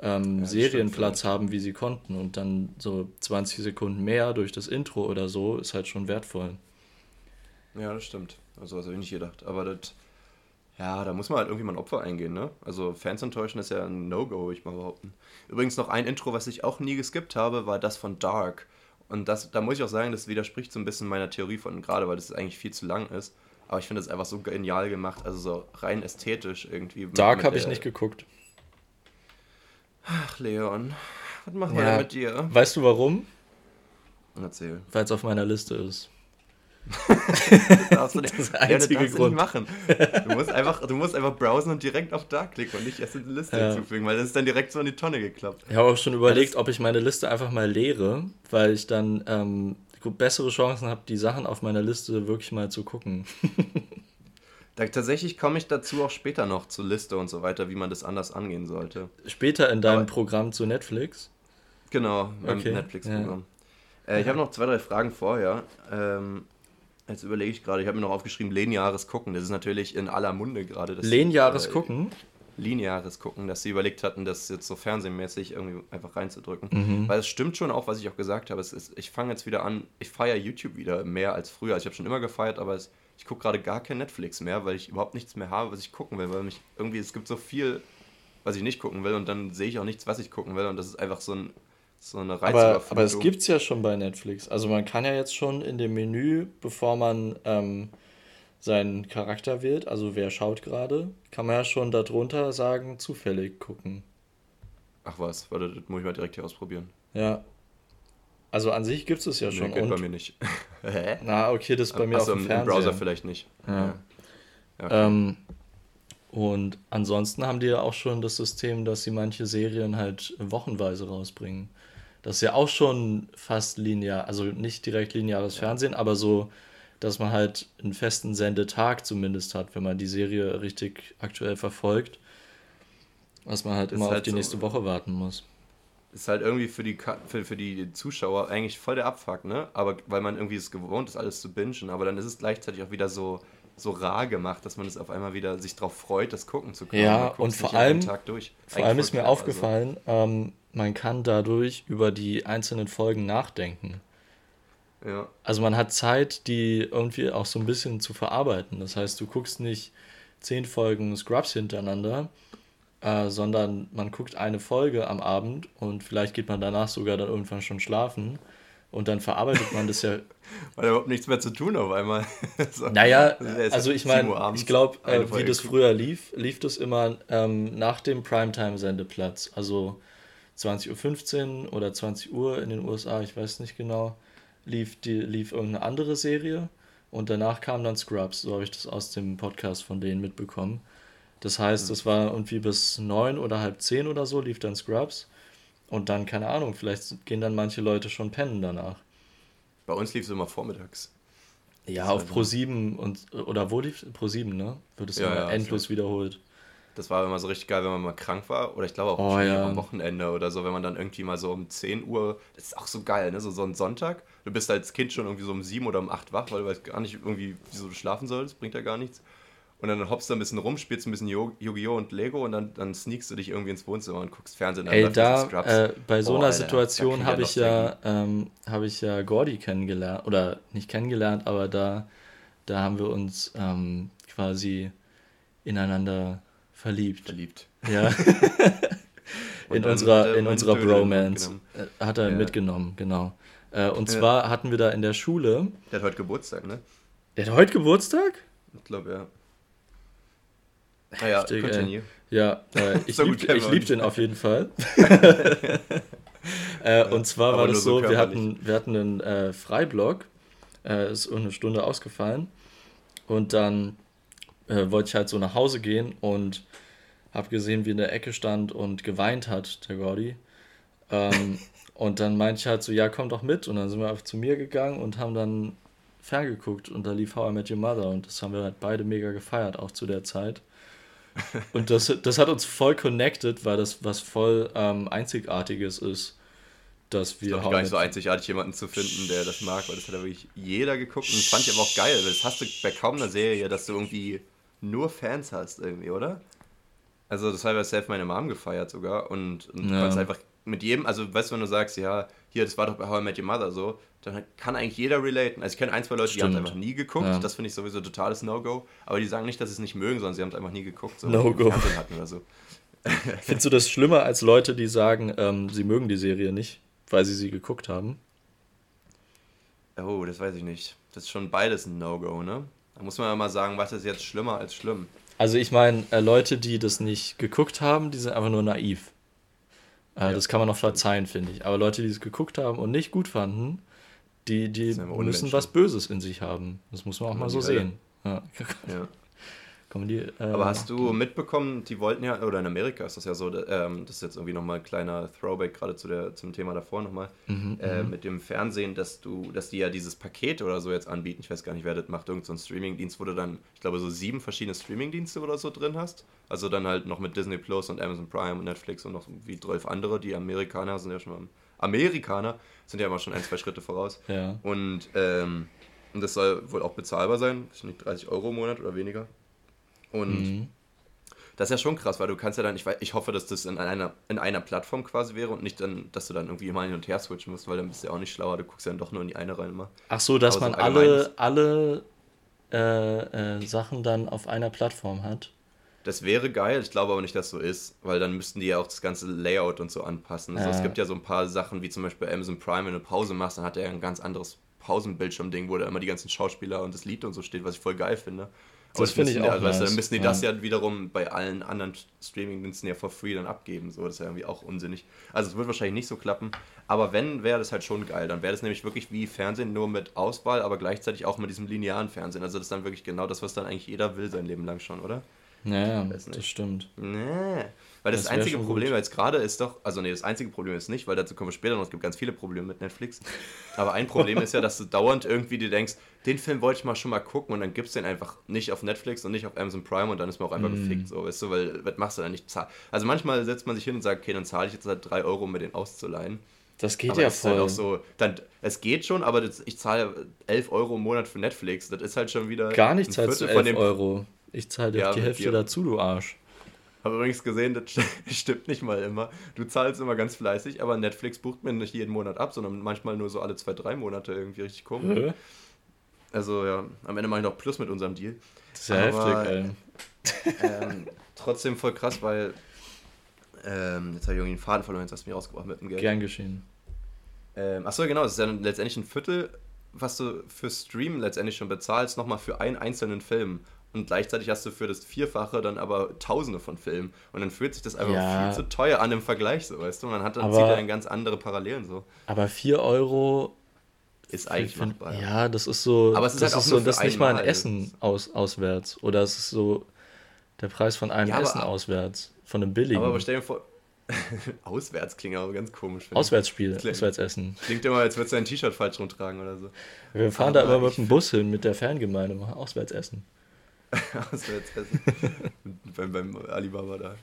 ähm, ja, Serienplatz stimmt, haben, wie sie konnten. Und dann so 20 Sekunden mehr durch das Intro oder so ist halt schon wertvoll. Ja, das stimmt. Also, das habe ich nicht gedacht. Aber das, ja, da muss man halt irgendwie mal ein Opfer eingehen, ne? Also Fans enttäuschen ist ja ein No-Go, ich mal behaupten. Übrigens noch ein Intro, was ich auch nie geskippt habe, war das von Dark. Und das, da muss ich auch sagen, das widerspricht so ein bisschen meiner Theorie von gerade, weil das eigentlich viel zu lang ist. Aber ich finde es einfach so genial gemacht, also so rein ästhetisch irgendwie. Dark habe ich nicht geguckt. Ach, Leon, was machen ja. wir denn mit dir? Weißt du warum? Erzähl. Weil es auf meiner Liste ist. das, das ist der einzige ja, Grund. machen. Du musst, einfach, du musst einfach browsen und direkt auf da klicken und nicht erst in die Liste ja. hinzufügen, weil das ist dann direkt so in die Tonne geklappt. Ich habe auch schon überlegt, ob ich meine Liste einfach mal leere, weil ich dann ähm, bessere Chancen habe, die Sachen auf meiner Liste wirklich mal zu gucken. Da, tatsächlich komme ich dazu auch später noch zur Liste und so weiter, wie man das anders angehen sollte. Später in deinem Aber, Programm zu Netflix? Genau, im okay. Netflix-Programm. Ja. Äh, ich habe noch zwei, drei Fragen vorher. Ähm, Jetzt überlege ich gerade, ich habe mir noch aufgeschrieben, lineares Gucken. Das ist natürlich in aller Munde gerade. Lineares äh, Gucken? Lineares Gucken, dass sie überlegt hatten, das jetzt so fernsehmäßig irgendwie einfach reinzudrücken. Mhm. Weil es stimmt schon auch, was ich auch gesagt habe. Ist, ich fange jetzt wieder an, ich feiere YouTube wieder mehr als früher. Also ich habe schon immer gefeiert, aber es, ich gucke gerade gar kein Netflix mehr, weil ich überhaupt nichts mehr habe, was ich gucken will. Weil mich irgendwie, es gibt so viel, was ich nicht gucken will und dann sehe ich auch nichts, was ich gucken will. Und das ist einfach so ein so eine Aber, aber es gibt es ja schon bei Netflix. Also man kann ja jetzt schon in dem Menü, bevor man ähm, seinen Charakter wählt, also wer schaut gerade, kann man ja schon darunter sagen, zufällig gucken. Ach was, warte, das muss ich mal direkt hier ausprobieren. Ja. Also an sich gibt es es ja schon. Nee, geht bei mir nicht. Hä? Na, okay, das ist bei mir Achso, auf dem Fernseher. im Browser vielleicht nicht. Ja. ja. Okay. Ähm, und ansonsten haben die ja auch schon das System, dass sie manche Serien halt wochenweise rausbringen. Das ist ja auch schon fast linear, also nicht direkt lineares Fernsehen, aber so, dass man halt einen festen Sendetag zumindest hat, wenn man die Serie richtig aktuell verfolgt. Was man halt immer halt auf die so, nächste Woche warten muss. Ist halt irgendwie für die, für, für die Zuschauer eigentlich voll der Abfuck, ne? Aber weil man irgendwie es gewohnt ist, alles zu bingen, aber dann ist es gleichzeitig auch wieder so, so rar gemacht, dass man es auf einmal wieder sich darauf freut, das gucken zu können. Ja, und vor allem, vor allem ist mir aufgefallen, also. ähm, man kann dadurch über die einzelnen Folgen nachdenken. Ja. Also man hat Zeit, die irgendwie auch so ein bisschen zu verarbeiten. Das heißt, du guckst nicht zehn Folgen Scrubs hintereinander, äh, sondern man guckt eine Folge am Abend und vielleicht geht man danach sogar dann irgendwann schon schlafen und dann verarbeitet man das ja. Weil überhaupt nichts mehr zu tun auf einmal. so. Naja, also ich meine, ich glaube, äh, wie das früher lief, lief das immer ähm, nach dem Primetime-Sendeplatz. Also 20.15 Uhr oder 20 Uhr in den USA, ich weiß nicht genau, lief, die, lief irgendeine andere Serie und danach kam dann Scrubs. So habe ich das aus dem Podcast von denen mitbekommen. Das heißt, es mhm. war irgendwie bis neun oder halb zehn oder so lief dann Scrubs und dann, keine Ahnung, vielleicht gehen dann manche Leute schon pennen danach. Bei uns lief es immer vormittags. Ja, auf Pro 7 und oder wo lief Pro 7, ne? Wird es ja, immer ja, endlos wiederholt. Das war immer so richtig geil, wenn man mal krank war. Oder ich glaube auch oh, ja. am Wochenende oder so, wenn man dann irgendwie mal so um 10 Uhr. Das ist auch so geil, ne? So, so ein Sonntag. Du bist als Kind schon irgendwie so um 7 oder um 8 wach, weil du weißt gar nicht irgendwie, wieso du schlafen sollst. Bringt ja gar nichts. Und dann hoppst du ein bisschen rum, spielst ein bisschen Yu-Gi-Oh! und Lego und dann, dann sneakst du dich irgendwie ins Wohnzimmer und guckst Fernsehen. Ey, da, äh, bei so oh, einer Alter, Situation habe ich, ja, ähm, hab ich ja Gordy kennengelernt. Oder nicht kennengelernt, aber da, da haben wir uns ähm, quasi ineinander verliebt. Verliebt. Ja. in unserer, in unserer Bromance. Äh, hat er ja. mitgenommen, genau. Äh, und ja. zwar hatten wir da in der Schule. Der hat heute Geburtstag, ne? Der hat heute Geburtstag? Ich glaube, ja. Naja, Heftig, continue. Ja, äh, ich so liebe lieb den auf jeden Fall. äh, und zwar war das so, so wir, hatten, wir hatten einen äh, Freiblock, äh, ist eine Stunde ausgefallen. Und dann äh, wollte ich halt so nach Hause gehen und habe gesehen, wie in der Ecke stand und geweint hat, der Gordy. Ähm, und dann meinte ich halt so, ja, komm doch mit. Und dann sind wir einfach zu mir gegangen und haben dann ferngeguckt und da lief How I Met Your Mother und das haben wir halt beide mega gefeiert, auch zu der Zeit. Und das, das hat uns voll connected, weil das was voll ähm, Einzigartiges ist, dass wir. Es ist gar nicht so einzigartig, jemanden zu finden, der das mag, weil das hat ja wirklich jeder geguckt und das fand ich aber auch geil, weil das hast du bei kaum einer Serie, dass du irgendwie nur Fans hast, irgendwie, oder? Also, das habe ich selbst meine Mom gefeiert sogar und, und ja. du kannst einfach mit jedem, also weißt du, wenn du sagst, ja, hier, das war doch bei How I Met Your Mother so, dann kann eigentlich jeder relaten. Also ich kenne ein, zwei Leute, Stimmt. die haben es einfach nie geguckt. Ja. Das finde ich sowieso totales No-Go. Aber die sagen nicht, dass sie es nicht mögen, sondern sie haben es einfach nie geguckt. So, No-Go. So. Findest du das schlimmer als Leute, die sagen, ähm, sie mögen die Serie nicht, weil sie sie geguckt haben? Oh, das weiß ich nicht. Das ist schon beides ein No-Go, ne? Da muss man ja mal sagen, was ist jetzt schlimmer als schlimm. Also ich meine, äh, Leute, die das nicht geguckt haben, die sind einfach nur naiv. Äh, ja, das kann man noch verzeihen, finde ich. Aber Leute, die es geguckt haben und nicht gut fanden, die, die müssen was Böses in sich haben. Das muss man auch mal so sehen. Ja. ja. Die, äh, Aber hast du mitbekommen, die wollten ja, oder in Amerika ist das ja so, ähm, das ist jetzt irgendwie nochmal ein kleiner Throwback gerade zu der, zum Thema davor nochmal, mhm, äh, mhm. mit dem Fernsehen, dass du, dass die ja dieses Paket oder so jetzt anbieten, ich weiß gar nicht, wer das macht, irgendein so Streamingdienst, wo du dann, ich glaube, so sieben verschiedene Streamingdienste oder so drin hast. Also dann halt noch mit Disney Plus und Amazon Prime und Netflix und noch wie zwölf andere, die Amerikaner sind ja schon mal, Amerikaner sind ja immer schon ein, zwei Schritte voraus. Ja. Und, ähm, und das soll wohl auch bezahlbar sein, ich nicht 30 Euro im Monat oder weniger. Und mhm. das ist ja schon krass, weil du kannst ja dann, ich, ich hoffe, dass das in einer, in einer Plattform quasi wäre und nicht dann, dass du dann irgendwie immer hin und her switchen musst, weil dann bist du ja auch nicht schlauer, du guckst ja dann doch nur in die eine rein immer. Ach so, dass Aber man so alle, alle äh, äh, Sachen dann auf einer Plattform hat. Das wäre geil, ich glaube aber nicht, dass so ist, weil dann müssten die ja auch das ganze Layout und so anpassen. Also ja. es gibt ja so ein paar Sachen, wie zum Beispiel Amazon Prime, wenn du Pause machst, dann hat er ja ein ganz anderes Pausenbildschirm-Ding, wo da immer die ganzen Schauspieler und das Lied und so steht, was ich voll geil finde. Das finde ich auch. Also, nice. Dann müssen die ja. das ja wiederum bei allen anderen Streaming-Diensten ja for free dann abgeben. So, das ist ja irgendwie auch unsinnig. Also es wird wahrscheinlich nicht so klappen. Aber wenn, wäre das halt schon geil. Dann wäre das nämlich wirklich wie Fernsehen, nur mit Auswahl, aber gleichzeitig auch mit diesem linearen Fernsehen. Also das ist dann wirklich genau das, was dann eigentlich jeder will sein Leben lang schon, oder? Ja, das stimmt. Nee. Weil das, das einzige Problem gut. jetzt gerade ist doch, also nee, das einzige Problem ist nicht, weil dazu kommen wir später noch, es gibt ganz viele Probleme mit Netflix. Aber ein Problem ist ja, dass du dauernd irgendwie dir denkst, den Film wollte ich mal schon mal gucken und dann gibst du den einfach nicht auf Netflix und nicht auf Amazon Prime und dann ist man auch einfach mm. gefickt, so, weißt du, weil was machst du dann nicht? Also manchmal setzt man sich hin und sagt, okay, dann zahle ich jetzt halt 3 Euro, um mir den auszuleihen. Das geht aber ja voll. Halt auch so, dann, es geht schon, aber das, ich zahle 11 Euro im Monat für Netflix. Das ist halt schon wieder. Gar nichts zahlst du 11 Euro. Ich zahle dir ja, die Hälfte dazu, du Arsch. Habe übrigens gesehen, das stimmt nicht mal immer. Du zahlst immer ganz fleißig, aber Netflix bucht mir nicht jeden Monat ab, sondern manchmal nur so alle zwei, drei Monate irgendwie richtig komisch. Hä? Also ja, am Ende mache ich noch Plus mit unserem Deal. Das ist ja heftig, ey. Ähm, trotzdem voll krass, weil ähm, jetzt habe ich irgendwie einen Faden verloren, jetzt hast du mich rausgebracht mit dem Geld. Gern geschehen. Ähm, achso, genau, das ist ja letztendlich ein Viertel, was du für Stream letztendlich schon bezahlst, nochmal für einen einzelnen Film und gleichzeitig hast du für das Vierfache dann aber Tausende von Filmen und dann fühlt sich das einfach ja. viel zu teuer an im Vergleich, so weißt du, man hat dann aber, zieht dann ganz andere Parallelen so. Aber 4 Euro ist eigentlich find, machbar. Ja, das ist so, aber es ist das halt ist so, das nicht mal ein Essen aus, auswärts oder es ist so der Preis von einem ja, Essen aber, auswärts, von einem billigen. Aber stell dir vor, Auswärts klingt aber ganz komisch. Auswärtsspiel, Auswärtsessen. Klingt immer, als würdest du ein T-Shirt falsch rumtragen oder so. Wir fahren aber da immer mit dem Bus hin, mit der Fangemeinde, machen Auswärtsessen. Auswärtsessen. beim, beim Alibaba da.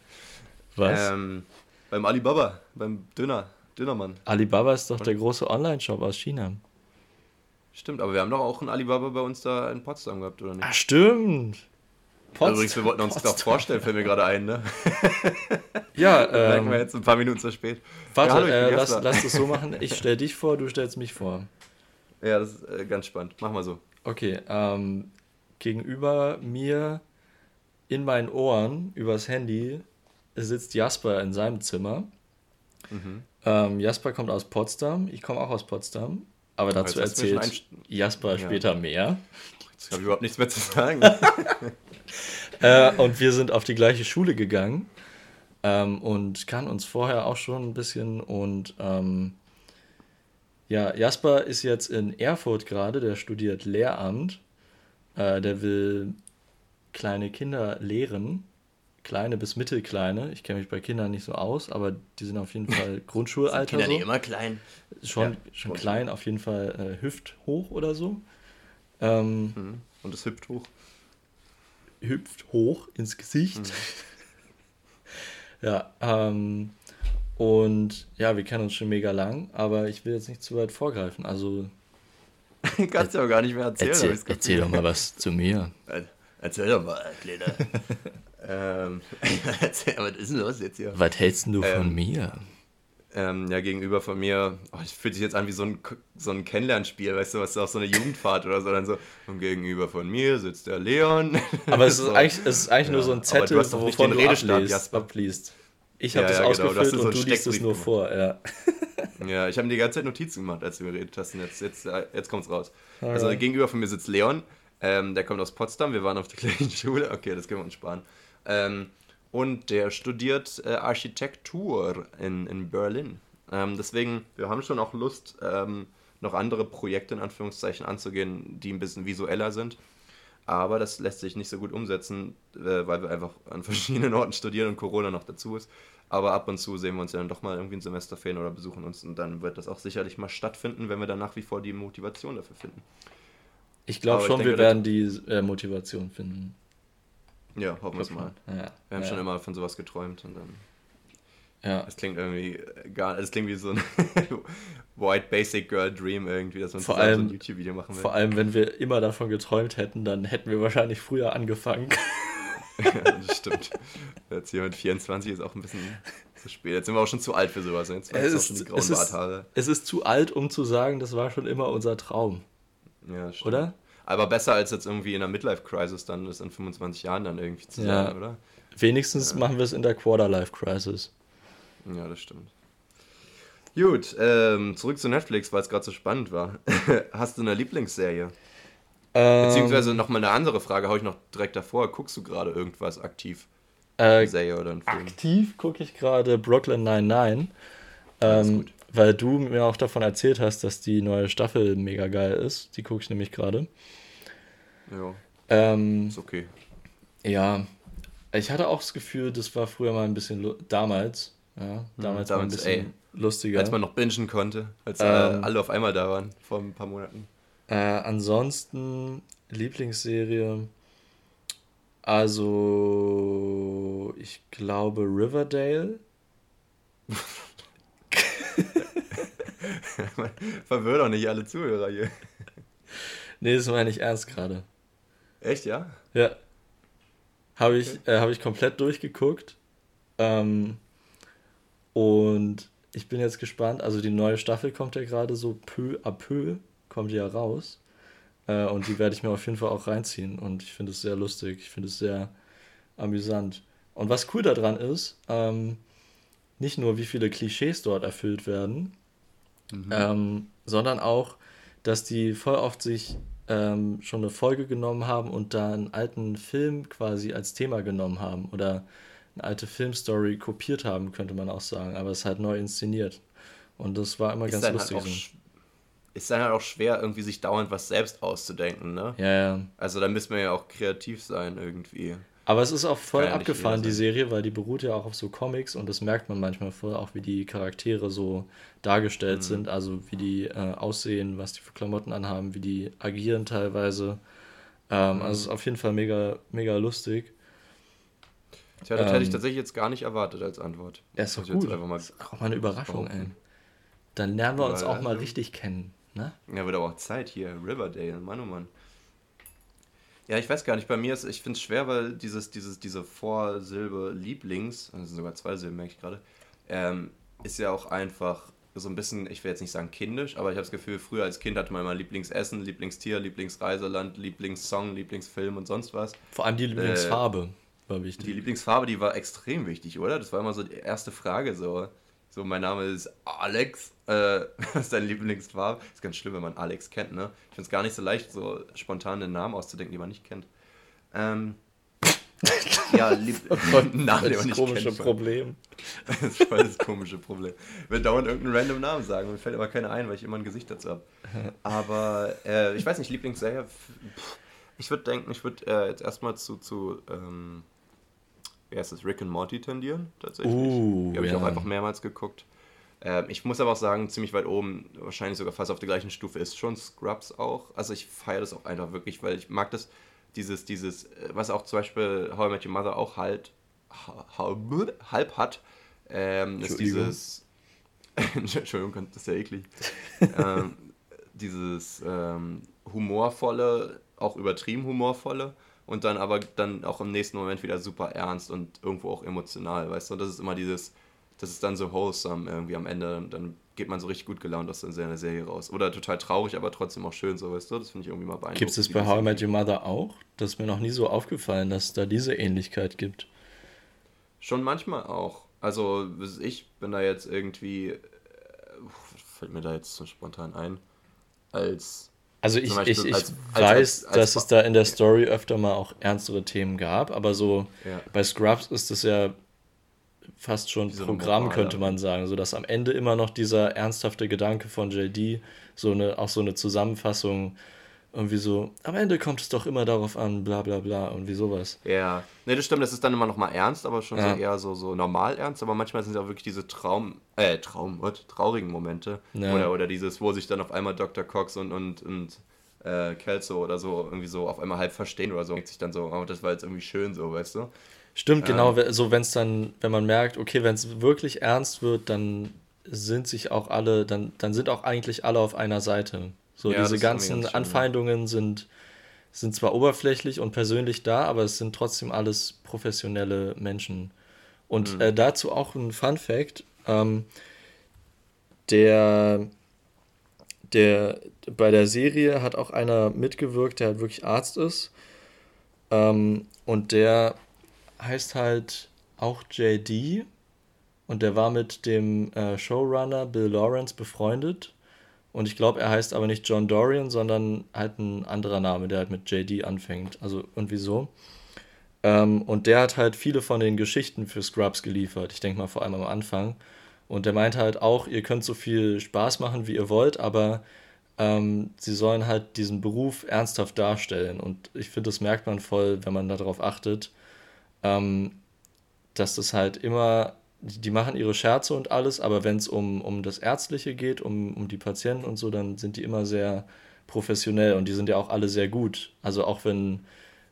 Was? Ähm, beim Alibaba, beim Döner, Dönermann. Alibaba ist doch der große Online-Shop aus China. Stimmt, aber wir haben doch auch einen Alibaba bei uns da in Potsdam gehabt, oder nicht? Ah, stimmt. Potsdam. Übrigens, wir wollten uns Potsdam. doch vorstellen, fällt mir gerade ein, ne? Ja, ähm. Merken wir jetzt ein paar Minuten zu spät. Warte, ja, hallo, äh, lass, lass das so machen. Ich stell dich vor, du stellst mich vor. Ja, das ist äh, ganz spannend. Mach mal so. Okay, ähm, gegenüber mir in meinen Ohren übers Handy sitzt Jasper in seinem Zimmer. Mhm. Ähm, Jasper kommt aus Potsdam, ich komme auch aus Potsdam, aber dazu erzählt Jasper ja. später mehr. Jetzt habe ich überhaupt nichts mehr zu sagen. äh, und wir sind auf die gleiche Schule gegangen ähm, und kannten uns vorher auch schon ein bisschen. Und ähm, ja, Jasper ist jetzt in Erfurt gerade, der studiert Lehramt. Äh, der will kleine Kinder lehren kleine bis mittelkleine. Ich kenne mich bei Kindern nicht so aus, aber die sind auf jeden Fall Grundschulalter. Kinder so. nicht immer klein. Schon, ja, schon klein, auf jeden Fall äh, hüfthoch oder so. Ähm, mhm. Und es hüpft hoch. Hüpft hoch ins Gesicht. Mhm. ja, ähm, und ja, wir kennen uns schon mega lang, aber ich will jetzt nicht zu weit vorgreifen. Also. Kannst du ja gar nicht mehr erzählen. Erzähl, erzähl doch mal was zu mir. Erzähl doch mal, Kleiner. Ähm, was ist denn los jetzt hier? Was hältst du ähm, von mir? Ähm, ja, gegenüber von mir, oh, ich fühlt sich jetzt an wie so ein, so ein Kennenlernspiel, weißt du, was auch so eine Jugendfahrt oder so, dann so, und gegenüber von mir sitzt der Leon. Aber es ist so. eigentlich, es ist eigentlich ja, nur so ein Zettel, du hast doch nicht den Redestab, Jasper. abliest. Ich habe ja, das ja, ausgefüllt genau. und du, liest es nur gemacht. vor, ja. ja, ich habe die ganze Zeit Notizen gemacht, als du geredet hast und jetzt, jetzt, jetzt kommt's raus. Also gegenüber von mir sitzt Leon, ähm, der kommt aus Potsdam, wir waren auf der gleichen Schule, okay, das können wir uns sparen. Ähm, und der studiert äh, Architektur in, in Berlin. Ähm, deswegen, wir haben schon auch Lust, ähm, noch andere Projekte in Anführungszeichen anzugehen, die ein bisschen visueller sind. Aber das lässt sich nicht so gut umsetzen, äh, weil wir einfach an verschiedenen Orten studieren und Corona noch dazu ist. Aber ab und zu sehen wir uns ja dann doch mal irgendwie ein Semesterferien oder besuchen uns und dann wird das auch sicherlich mal stattfinden, wenn wir dann nach wie vor die Motivation dafür finden. Ich glaube schon, denke, wir werden die äh, Motivation finden. Ja, hoffen wir es mal. Ja, wir haben ja. schon immer von sowas geträumt und dann. Ja. Es klingt irgendwie gar, es klingt wie so ein White Basic Girl Dream irgendwie, dass man vor allem, so ein YouTube-Video machen will. Vor allem, wenn wir immer davon geträumt hätten, dann hätten wir wahrscheinlich früher angefangen. Ja, das stimmt. Jetzt hier mit 24 ist auch ein bisschen zu spät. Jetzt sind wir auch schon zu alt für sowas. Jetzt es, ist, die grauen es, ist, es ist zu alt, um zu sagen, das war schon immer unser Traum. Ja, stimmt. Oder? Aber besser als jetzt irgendwie in einer Midlife-Crisis dann das in 25 Jahren dann irgendwie zu ja. sein, oder? Wenigstens ja. machen wir es in der Quarter-Life-Crisis. Ja, das stimmt. Gut, ähm, zurück zu Netflix, weil es gerade so spannend war. Hast du eine Lieblingsserie? Ähm, Beziehungsweise nochmal eine andere Frage, habe ich noch direkt davor. Guckst du gerade irgendwas aktiv? Äh, Serie oder ein Film? Aktiv gucke ich gerade Brooklyn 99. Ähm, weil du mir auch davon erzählt hast, dass die neue Staffel mega geil ist. Die gucke ich nämlich gerade. Ja. Ähm, ist okay. Ja. Ich hatte auch das Gefühl, das war früher mal ein bisschen damals. Ja, damals, mhm, damals ein bisschen ey, lustiger. Als man noch bingen konnte, als ähm, alle auf einmal da waren, vor ein paar Monaten. Äh, ansonsten, Lieblingsserie. Also, ich glaube Riverdale. Verwirr doch nicht alle Zuhörer hier. Nee, das meine ich ernst gerade. Echt, ja? Ja. Habe ich, okay. äh, hab ich komplett durchgeguckt. Ähm, und ich bin jetzt gespannt. Also die neue Staffel kommt ja gerade so peu à peu, kommt ja raus. Äh, und die werde ich mir auf jeden Fall auch reinziehen. Und ich finde es sehr lustig. Ich finde es sehr amüsant. Und was cool daran ist, ähm, nicht nur wie viele Klischees dort erfüllt werden, mhm. ähm, sondern auch, dass die voll oft sich ähm, schon eine Folge genommen haben und da einen alten Film quasi als Thema genommen haben oder eine alte Filmstory kopiert haben, könnte man auch sagen, aber es ist halt neu inszeniert. Und das war immer ist ganz halt lustig. Halt. Ist dann halt auch schwer, irgendwie sich dauernd was selbst auszudenken, ne? Ja, ja. Also da müssen wir ja auch kreativ sein irgendwie. Aber es ist auch voll ja abgefahren, die Serie, weil die beruht ja auch auf so Comics und das merkt man manchmal voll, auch wie die Charaktere so dargestellt mhm. sind, also wie die äh, aussehen, was die für Klamotten anhaben, wie die agieren teilweise. Ähm, mhm. Also es ist auf jeden Fall mega, mega lustig. Tja, das ähm, hätte ich ähm, tatsächlich jetzt gar nicht erwartet als Antwort. Ja, ist doch gut. Jetzt mal das ist auch mal eine Überraschung, ey. Dann lernen wir uns auch mal richtig kennen, ne? Ja, wird aber auch Zeit hier. Riverdale, Mann oh Mann. Ja, ich weiß gar nicht, bei mir ist, ich finde es schwer, weil dieses, dieses, diese Vorsilbe Lieblings, das sind sogar zwei Silben, merke ich gerade, ähm, ist ja auch einfach so ein bisschen, ich will jetzt nicht sagen kindisch, aber ich habe das Gefühl, früher als Kind hatte man immer Lieblingsessen, Lieblingstier, Lieblingsreiseland, Lieblingssong, Lieblingsfilm und sonst was. Vor allem die Lieblingsfarbe äh, war wichtig. Die Lieblingsfarbe, die war extrem wichtig, oder? Das war immer so die erste Frage so. So, mein Name ist Alex. Äh, was ist deine Lieblingsfarbe? Ist ganz schlimm, wenn man Alex kennt, ne? Ich finde es gar nicht so leicht, so spontan einen Namen auszudenken, die man nicht kennt. Ähm, ja, lieb Namen, den man nicht komische kennt. Problem. das ist voll das komische Problem. Ich will dauernd irgendeinen random Namen sagen, mir fällt aber keiner ein, weil ich immer ein Gesicht dazu habe. Aber äh, ich weiß nicht, Lieblingsserie. Ich würde denken, ich würde äh, jetzt erstmal zu, zu ähm, erstes Rick and Morty tendieren, tatsächlich. Uh, die habe ich auch einfach mehrmals geguckt. Ähm, ich muss aber auch sagen, ziemlich weit oben, wahrscheinlich sogar fast auf der gleichen Stufe, ist schon Scrubs auch. Also ich feiere das auch einfach wirklich, weil ich mag das, dieses, dieses, äh, was auch zum Beispiel How I Met Your Mother auch halt halb hat, ähm, ist dieses. Entschuldigung, das ist ja eklig. ähm, dieses ähm, humorvolle, auch übertrieben humorvolle und dann aber dann auch im nächsten Moment wieder super ernst und irgendwo auch emotional, weißt du? Das ist immer dieses, das ist dann so wholesome irgendwie am Ende, dann geht man so richtig gut gelaunt aus der Serie raus. Oder total traurig, aber trotzdem auch schön, so weißt du? Das finde ich irgendwie mal beeindruckend. Gibt es bei How I Met Your Mother auch? Das ist mir noch nie so aufgefallen, dass es da diese Ähnlichkeit gibt. Schon manchmal auch. Also ich bin da jetzt irgendwie, äh, fällt mir da jetzt so spontan ein, als also ich, Beispiel, ich, ich als, weiß, als, als, dass es da in der Story öfter mal auch ernstere Themen gab, aber so ja. bei Scrubs ist es ja fast schon Diese Programm, Moral, könnte man sagen, so dass am Ende immer noch dieser ernsthafte Gedanke von JD, so eine, auch so eine Zusammenfassung irgendwie so, am Ende kommt es doch immer darauf an, bla bla bla und wie sowas. Ja, ne, das stimmt, das ist dann immer noch mal ernst, aber schon ja. so eher so, so normal ernst, aber manchmal sind es auch wirklich diese Traum, äh, Traum, what? traurigen Momente. Ja. Oder, oder dieses, wo sich dann auf einmal Dr. Cox und, und, und äh, Kelso oder so irgendwie so auf einmal halb verstehen oder so, denkt sich dann so, oh, das war jetzt irgendwie schön so, weißt du? Stimmt, genau, ähm, so wenn es dann, wenn man merkt, okay, wenn es wirklich ernst wird, dann sind sich auch alle, dann, dann sind auch eigentlich alle auf einer Seite. So, ja, diese ganzen ganz Anfeindungen sind, sind zwar oberflächlich und persönlich da, aber es sind trotzdem alles professionelle Menschen. Und mhm. äh, dazu auch ein Fun Fact: ähm, der, der bei der Serie hat auch einer mitgewirkt, der halt wirklich Arzt ist. Ähm, und der heißt halt auch JD. Und der war mit dem äh, Showrunner Bill Lawrence befreundet. Und ich glaube, er heißt aber nicht John Dorian, sondern halt ein anderer Name, der halt mit JD anfängt. Also irgendwie so. Ähm, und der hat halt viele von den Geschichten für Scrubs geliefert. Ich denke mal vor allem am Anfang. Und der meint halt auch, ihr könnt so viel Spaß machen, wie ihr wollt, aber ähm, sie sollen halt diesen Beruf ernsthaft darstellen. Und ich finde, das merkt man voll, wenn man darauf achtet, ähm, dass das halt immer die machen ihre Scherze und alles, aber wenn es um, um das Ärztliche geht, um, um die Patienten und so, dann sind die immer sehr professionell und die sind ja auch alle sehr gut. Also auch wenn,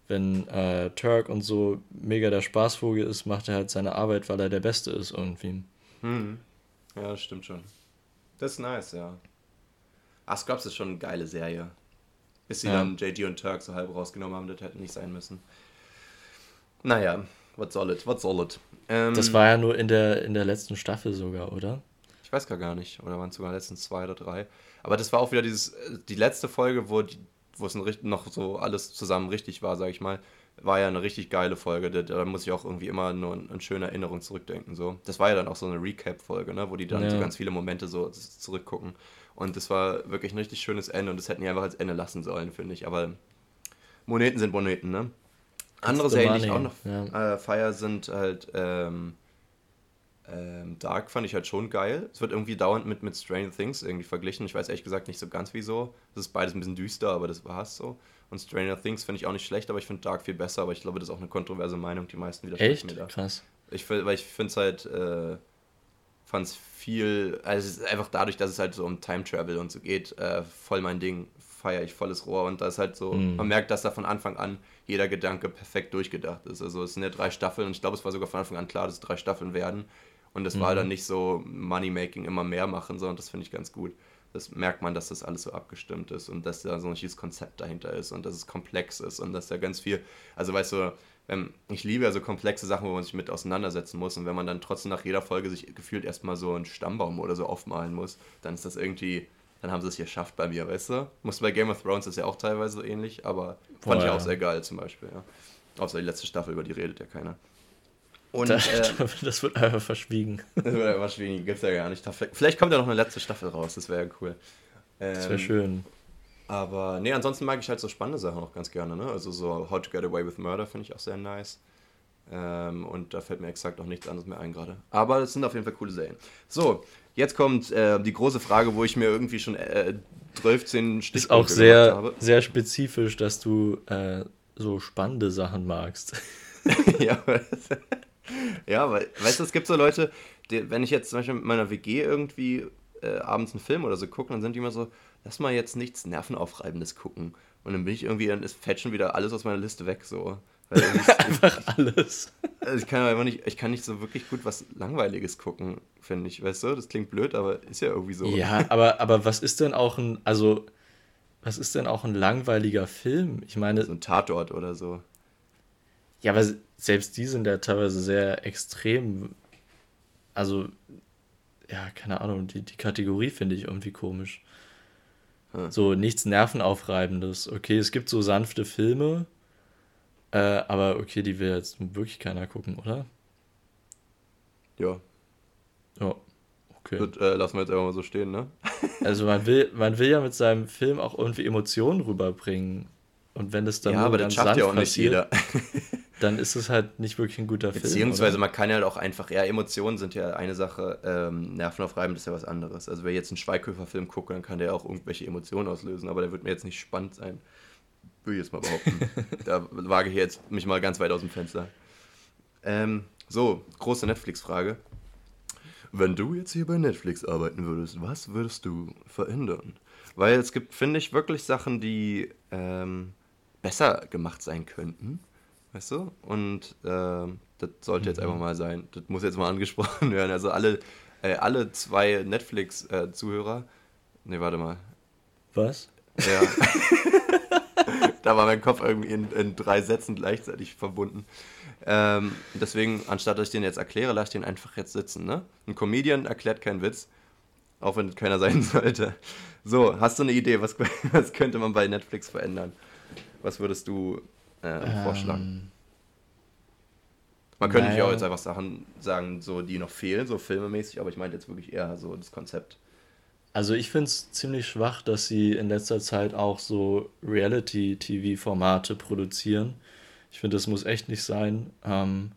wenn äh, Turk und so mega der Spaßvogel ist, macht er halt seine Arbeit, weil er der Beste ist irgendwie. Hm. Ja, das stimmt schon. Das ist nice, ja. Ach, Scrubs ist schon eine geile Serie. Bis sie ja. dann JD und Turk so halb rausgenommen haben, das hätte nicht sein müssen. Naja, was soll es, was soll es. Ähm, das war ja nur in der, in der letzten Staffel sogar, oder? Ich weiß gar nicht. Oder waren es sogar letzten zwei oder drei. Aber das war auch wieder dieses, äh, die letzte Folge, wo, die, wo es noch so alles zusammen richtig war, sag ich mal, war ja eine richtig geile Folge. Da, da muss ich auch irgendwie immer nur in, in schöne Erinnerung zurückdenken. So. Das war ja dann auch so eine Recap-Folge, ne? wo die dann ja. so ganz viele Momente so zurückgucken. Und das war wirklich ein richtig schönes Ende und das hätten die einfach als Ende lassen sollen, finde ich. Aber Moneten sind Moneten, ne? Andere Serien, die ich auch noch ja. äh, feier, sind halt ähm, Ähm, Dark fand ich halt schon geil. Es wird irgendwie dauernd mit, mit Stranger Things irgendwie verglichen. Ich weiß ehrlich gesagt nicht so ganz wieso. Es ist beides ein bisschen düster, aber das war es so. Und Stranger Things finde ich auch nicht schlecht, aber ich finde Dark viel besser. Aber ich glaube, das ist auch eine kontroverse Meinung. Die meisten widersprechen mir da. Krass. Ich, weil ich finde es halt, äh, fand es viel, also es ist einfach dadurch, dass es halt so um Time Travel und so geht, äh, voll mein Ding. Feiere ich volles Rohr. Und da ist halt so, mm. man merkt, dass da von Anfang an jeder Gedanke perfekt durchgedacht ist. Also es sind ja drei Staffeln und ich glaube, es war sogar von Anfang an klar, dass es drei Staffeln werden. Und das mhm. war dann nicht so Moneymaking immer mehr machen, sondern das finde ich ganz gut. Das merkt man, dass das alles so abgestimmt ist und dass da so ein richtiges Konzept dahinter ist und dass es komplex ist und dass da ganz viel, also weißt du, wenn, ich liebe ja so komplexe Sachen, wo man sich mit auseinandersetzen muss und wenn man dann trotzdem nach jeder Folge sich gefühlt erstmal so einen Stammbaum oder so aufmalen muss, dann ist das irgendwie, dann haben sie es geschafft bei mir, weißt du? Musst bei Game of Thrones ist ja auch teilweise so ähnlich, aber Boah, fand ich auch sehr geil zum Beispiel, ja. Außer die letzte Staffel, über die redet ja keiner. Und, das, äh, das wird einfach verschwiegen. Das wird einfach verschwiegen, gibt's ja gar nicht. Vielleicht kommt ja noch eine letzte Staffel raus, das wäre ja cool. Ähm, das wäre schön. Aber nee, ansonsten mag ich halt so spannende Sachen auch ganz gerne, ne? Also so How to Get Away with Murder finde ich auch sehr nice. Ähm, und da fällt mir exakt auch nichts anderes mehr ein gerade. Aber es sind auf jeden Fall coole Serien. So, jetzt kommt äh, die große Frage, wo ich mir irgendwie schon äh, 12 Stichpunkte Ist auch sehr, habe. sehr spezifisch, dass du äh, so spannende Sachen magst. ja, ja, weil, weißt du, es gibt so Leute, die, wenn ich jetzt zum Beispiel mit meiner WG irgendwie äh, abends einen Film oder so gucke, dann sind die immer so, lass mal jetzt nichts Nervenaufreibendes gucken. Und dann bin ich irgendwie, dann ist fällt schon wieder alles aus meiner Liste weg, so. einfach alles. Also ich kann einfach nicht, ich kann nicht so wirklich gut was Langweiliges gucken, finde ich. Weißt du, das klingt blöd, aber ist ja irgendwie so. Ja, aber, aber was ist denn auch ein, also, was ist denn auch ein langweiliger Film? Ich meine. So ein Tatort oder so. Ja, aber selbst die sind ja teilweise sehr extrem. Also, ja, keine Ahnung, die, die Kategorie finde ich irgendwie komisch. Hm. So nichts Nervenaufreibendes. Okay, es gibt so sanfte Filme, äh, aber okay, die will jetzt wirklich keiner gucken, oder? Ja. Ja, okay. Das äh, lassen wir jetzt einfach mal so stehen, ne? also man will, man will ja mit seinem Film auch irgendwie Emotionen rüberbringen. Und wenn das dann ja, aber das schafft ja auch nicht jeder. dann ist es halt nicht wirklich ein guter Film. Beziehungsweise oder? man kann ja halt auch einfach, ja, Emotionen sind ja eine Sache, ähm, Nervenaufreibend ist ja was anderes. Also wer jetzt einen Schweighöfer-Film guckt, dann kann der auch irgendwelche Emotionen auslösen, aber der wird mir jetzt nicht spannend sein. Würde ich jetzt mal behaupten. da wage ich jetzt mich mal ganz weit aus dem Fenster. Ähm, so, große Netflix-Frage. Wenn du jetzt hier bei Netflix arbeiten würdest, was würdest du verändern? Weil es gibt, finde ich, wirklich Sachen, die ähm, besser gemacht sein könnten. Weißt du? Und äh, das sollte jetzt einfach mhm. mal sein. Das muss jetzt mal angesprochen werden. Also alle, äh, alle zwei Netflix-Zuhörer. Äh, ne, warte mal. Was? Ja. da war mein Kopf irgendwie in, in drei Sätzen gleichzeitig verbunden. Ähm, deswegen, anstatt dass ich den jetzt erkläre, lasse ich den einfach jetzt sitzen. Ne? Ein Comedian erklärt keinen Witz, auch wenn keiner sein sollte. So, hast du eine Idee, was, was könnte man bei Netflix verändern? Was würdest du äh, ähm, vorschlagen? Man könnte naja. auch jetzt einfach Sachen sagen, so, die noch fehlen, so filmemäßig, aber ich meinte jetzt wirklich eher so das Konzept. Also ich finde es ziemlich schwach, dass sie in letzter Zeit auch so Reality-TV-Formate produzieren. Ich finde, das muss echt nicht sein. Ähm,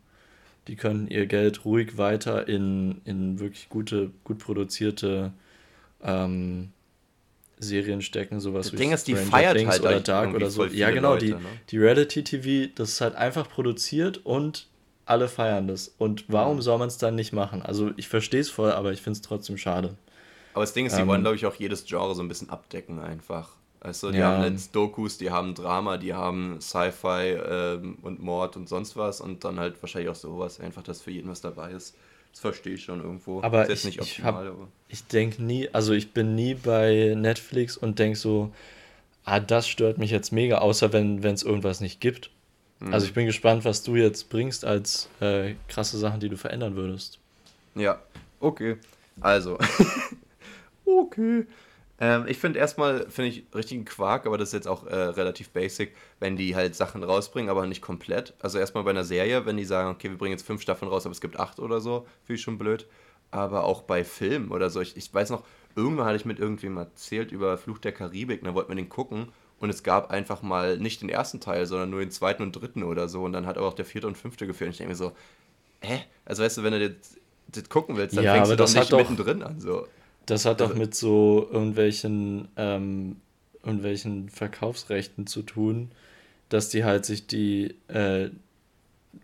die können ihr Geld ruhig weiter in, in wirklich gute, gut produzierte ähm, Serien stecken, sowas das wie Ding ist, die feiert Things halt oder Dark oder so. Ja, genau, Leute, die, ne? die Reality-TV, das ist halt einfach produziert und alle feiern das. Und warum ja. soll man es dann nicht machen? Also ich verstehe es voll, aber ich finde es trotzdem schade. Aber das Ding ist, die ähm, wollen, glaube ich, auch jedes Genre so ein bisschen abdecken einfach. Also die ja. haben jetzt Dokus, die haben Drama, die haben Sci-Fi ähm, und Mord und sonst was und dann halt wahrscheinlich auch sowas, einfach, dass für jeden was dabei ist. Das verstehe ich schon irgendwo. Aber ist ich, nicht optimal, ich, ich denke nie, also ich bin nie bei Netflix und denke so, ah, das stört mich jetzt mega, außer wenn es irgendwas nicht gibt. Mhm. Also ich bin gespannt, was du jetzt bringst als äh, krasse Sachen, die du verändern würdest. Ja, okay. Also, okay. Ähm, ich finde erstmal, finde ich richtigen Quark, aber das ist jetzt auch äh, relativ basic, wenn die halt Sachen rausbringen, aber nicht komplett. Also erstmal bei einer Serie, wenn die sagen, okay, wir bringen jetzt fünf Staffeln raus, aber es gibt acht oder so, finde ich schon blöd. Aber auch bei Filmen oder so, ich, ich weiß noch, irgendwann hatte ich mit irgendwem erzählt über Fluch der Karibik, und da wollten wir den gucken und es gab einfach mal nicht den ersten Teil, sondern nur den zweiten und dritten oder so und dann hat aber auch der vierte und fünfte gefehlt. Und ich denke mir so, hä? Also weißt du, wenn du jetzt das gucken willst, dann ja, fängst du doch nicht mittendrin an. So. Das hat also, doch mit so irgendwelchen, ähm, irgendwelchen Verkaufsrechten zu tun, dass die halt sich die äh,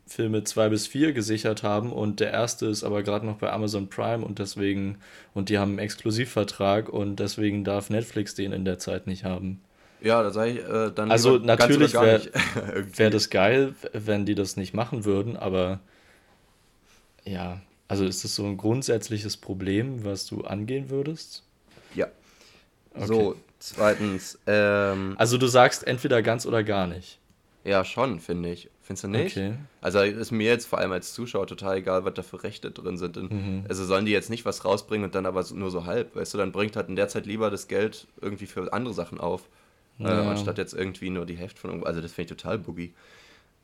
Filme 2 bis 4 gesichert haben und der erste ist aber gerade noch bei Amazon Prime und deswegen, und die haben einen Exklusivvertrag und deswegen darf Netflix den in der Zeit nicht haben. Ja, da sage ich äh, dann. Also natürlich wäre wär das geil, wenn die das nicht machen würden, aber ja, also ist das so ein grundsätzliches Problem, was du angehen würdest? Ja. Okay. So, zweitens. Ähm, also du sagst entweder ganz oder gar nicht. Ja, schon, finde ich. Findest du nicht? Okay. Also ist mir jetzt vor allem als Zuschauer total egal, was da für Rechte drin sind. Mhm. Also sollen die jetzt nicht was rausbringen und dann aber nur so halb, weißt du, dann bringt halt in der Zeit lieber das Geld irgendwie für andere Sachen auf, äh, ja. äh, anstatt jetzt irgendwie nur die Hälfte von irgendwo. Also das finde ich total boogie.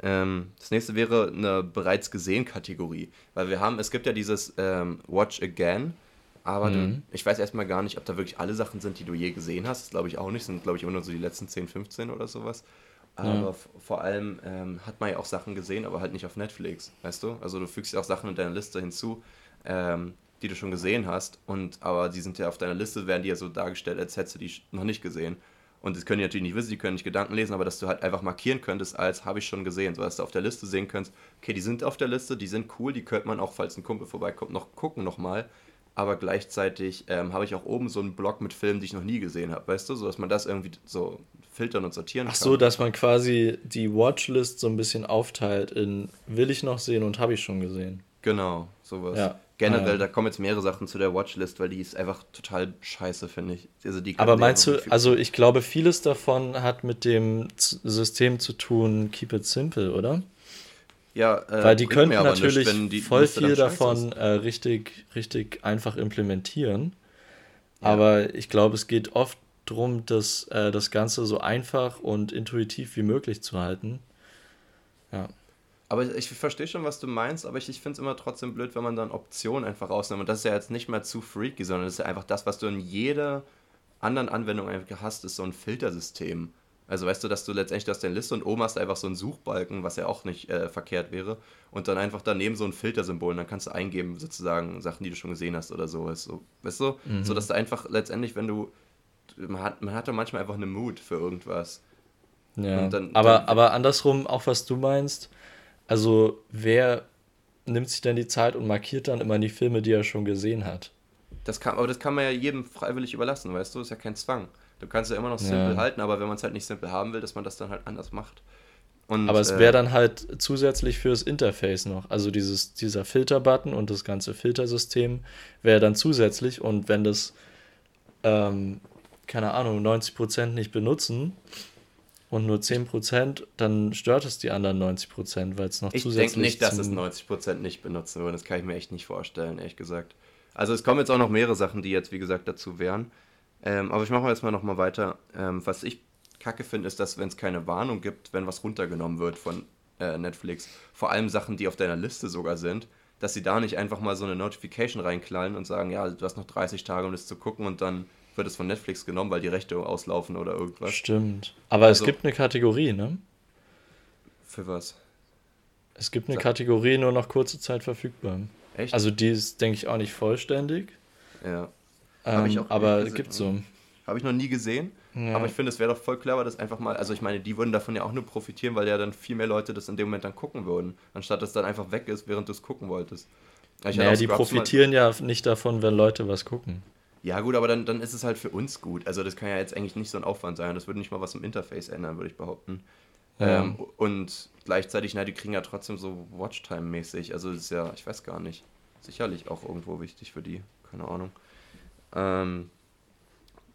Ähm, das nächste wäre eine bereits gesehen Kategorie, weil wir haben, es gibt ja dieses ähm, Watch Again, aber mhm. du, ich weiß erstmal gar nicht, ob da wirklich alle Sachen sind, die du je gesehen hast. Das glaube ich auch nicht, sind glaube ich immer nur so die letzten 10, 15 oder sowas. Aber ja. vor allem ähm, hat man ja auch Sachen gesehen, aber halt nicht auf Netflix, weißt du? Also du fügst ja auch Sachen in deine Liste hinzu, ähm, die du schon gesehen hast, und aber die sind ja auf deiner Liste, werden die ja so dargestellt, als hättest du die noch nicht gesehen. Und das können die natürlich nicht wissen, die können nicht Gedanken lesen, aber dass du halt einfach markieren könntest, als habe ich schon gesehen, so dass du auf der Liste sehen kannst, okay, die sind auf der Liste, die sind cool, die könnte man auch, falls ein Kumpel vorbeikommt, noch gucken nochmal. Aber gleichzeitig ähm, habe ich auch oben so einen Blog mit Filmen, die ich noch nie gesehen habe, weißt du, so dass man das irgendwie so filtern und sortieren kann. Ach so, dass man quasi die Watchlist so ein bisschen aufteilt in will ich noch sehen und habe ich schon gesehen. Genau, sowas. Ja. Generell, ah, ja. da kommen jetzt mehrere Sachen zu der Watchlist, weil die ist einfach total scheiße, finde ich. Also die Aber meinst du, also ich glaube, vieles davon hat mit dem System zu tun, keep it simple, oder? Ja, äh, weil die könnten natürlich nicht, voll viel davon äh, richtig, richtig einfach implementieren. Ja. Aber ich glaube, es geht oft darum, das, äh, das Ganze so einfach und intuitiv wie möglich zu halten. Ja. Aber ich verstehe schon, was du meinst, aber ich, ich finde es immer trotzdem blöd, wenn man dann Optionen einfach rausnimmt. Und das ist ja jetzt nicht mehr zu freaky, sondern das ist ja einfach das, was du in jeder anderen Anwendung einfach hast, ist so ein Filtersystem. Also weißt du, dass du letztendlich hast deine Liste und oben hast einfach so einen Suchbalken, was ja auch nicht äh, verkehrt wäre. Und dann einfach daneben so ein Filtersymbol und dann kannst du eingeben, sozusagen Sachen, die du schon gesehen hast oder so. Weißt du, weißt du? Mhm. So dass du einfach letztendlich, wenn du man hat, man hat doch manchmal einfach eine Mut für irgendwas. Ja, dann, aber, dann, aber andersrum, auch was du meinst, also wer nimmt sich denn die Zeit und markiert dann immer die Filme, die er schon gesehen hat? Das kann, aber das kann man ja jedem freiwillig überlassen, weißt du? Das ist ja kein Zwang. Du kannst ja immer noch simpel ja. halten, aber wenn man es halt nicht simpel haben will, dass man das dann halt anders macht. Und, aber es wäre äh, dann halt zusätzlich fürs Interface noch. Also dieses, dieser Filterbutton und das ganze Filtersystem wäre dann zusätzlich und wenn das ähm, keine Ahnung, 90% nicht benutzen und nur 10%, dann stört es die anderen 90%, weil es noch ich zusätzlich. Ich denke nicht, dass es 90% nicht benutzen würden. Das kann ich mir echt nicht vorstellen, ehrlich gesagt. Also es kommen jetzt auch noch mehrere Sachen, die jetzt, wie gesagt, dazu wären. Ähm, aber ich mache jetzt mal nochmal weiter. Ähm, was ich kacke finde, ist, dass wenn es keine Warnung gibt, wenn was runtergenommen wird von äh, Netflix, vor allem Sachen, die auf deiner Liste sogar sind, dass sie da nicht einfach mal so eine Notification reinknallen und sagen, ja, du hast noch 30 Tage, um das zu gucken und dann wird es von Netflix genommen, weil die Rechte auslaufen oder irgendwas. Stimmt. Aber also, es gibt eine Kategorie, ne? Für was? Es gibt eine Sag. Kategorie nur noch kurze Zeit verfügbar. Echt? Also die ist, denke ich, auch nicht vollständig. Ja. Ähm, ich auch aber es gibt so. Habe ich noch nie gesehen. Ja. Aber ich finde, es wäre doch voll clever, das einfach mal. Also, ich meine, die würden davon ja auch nur profitieren, weil ja dann viel mehr Leute das in dem Moment dann gucken würden, anstatt dass dann einfach weg ist, während du es gucken wolltest. Ich naja, die profitieren ja nicht davon, wenn Leute was gucken. Ja, gut, aber dann, dann ist es halt für uns gut. Also, das kann ja jetzt eigentlich nicht so ein Aufwand sein. Das würde nicht mal was im Interface ändern, würde ich behaupten. Ja. Ähm, und gleichzeitig, na, die kriegen ja trotzdem so Watchtime-mäßig. Also, das ist ja, ich weiß gar nicht. Sicherlich auch irgendwo wichtig für die. Keine Ahnung. Ähm,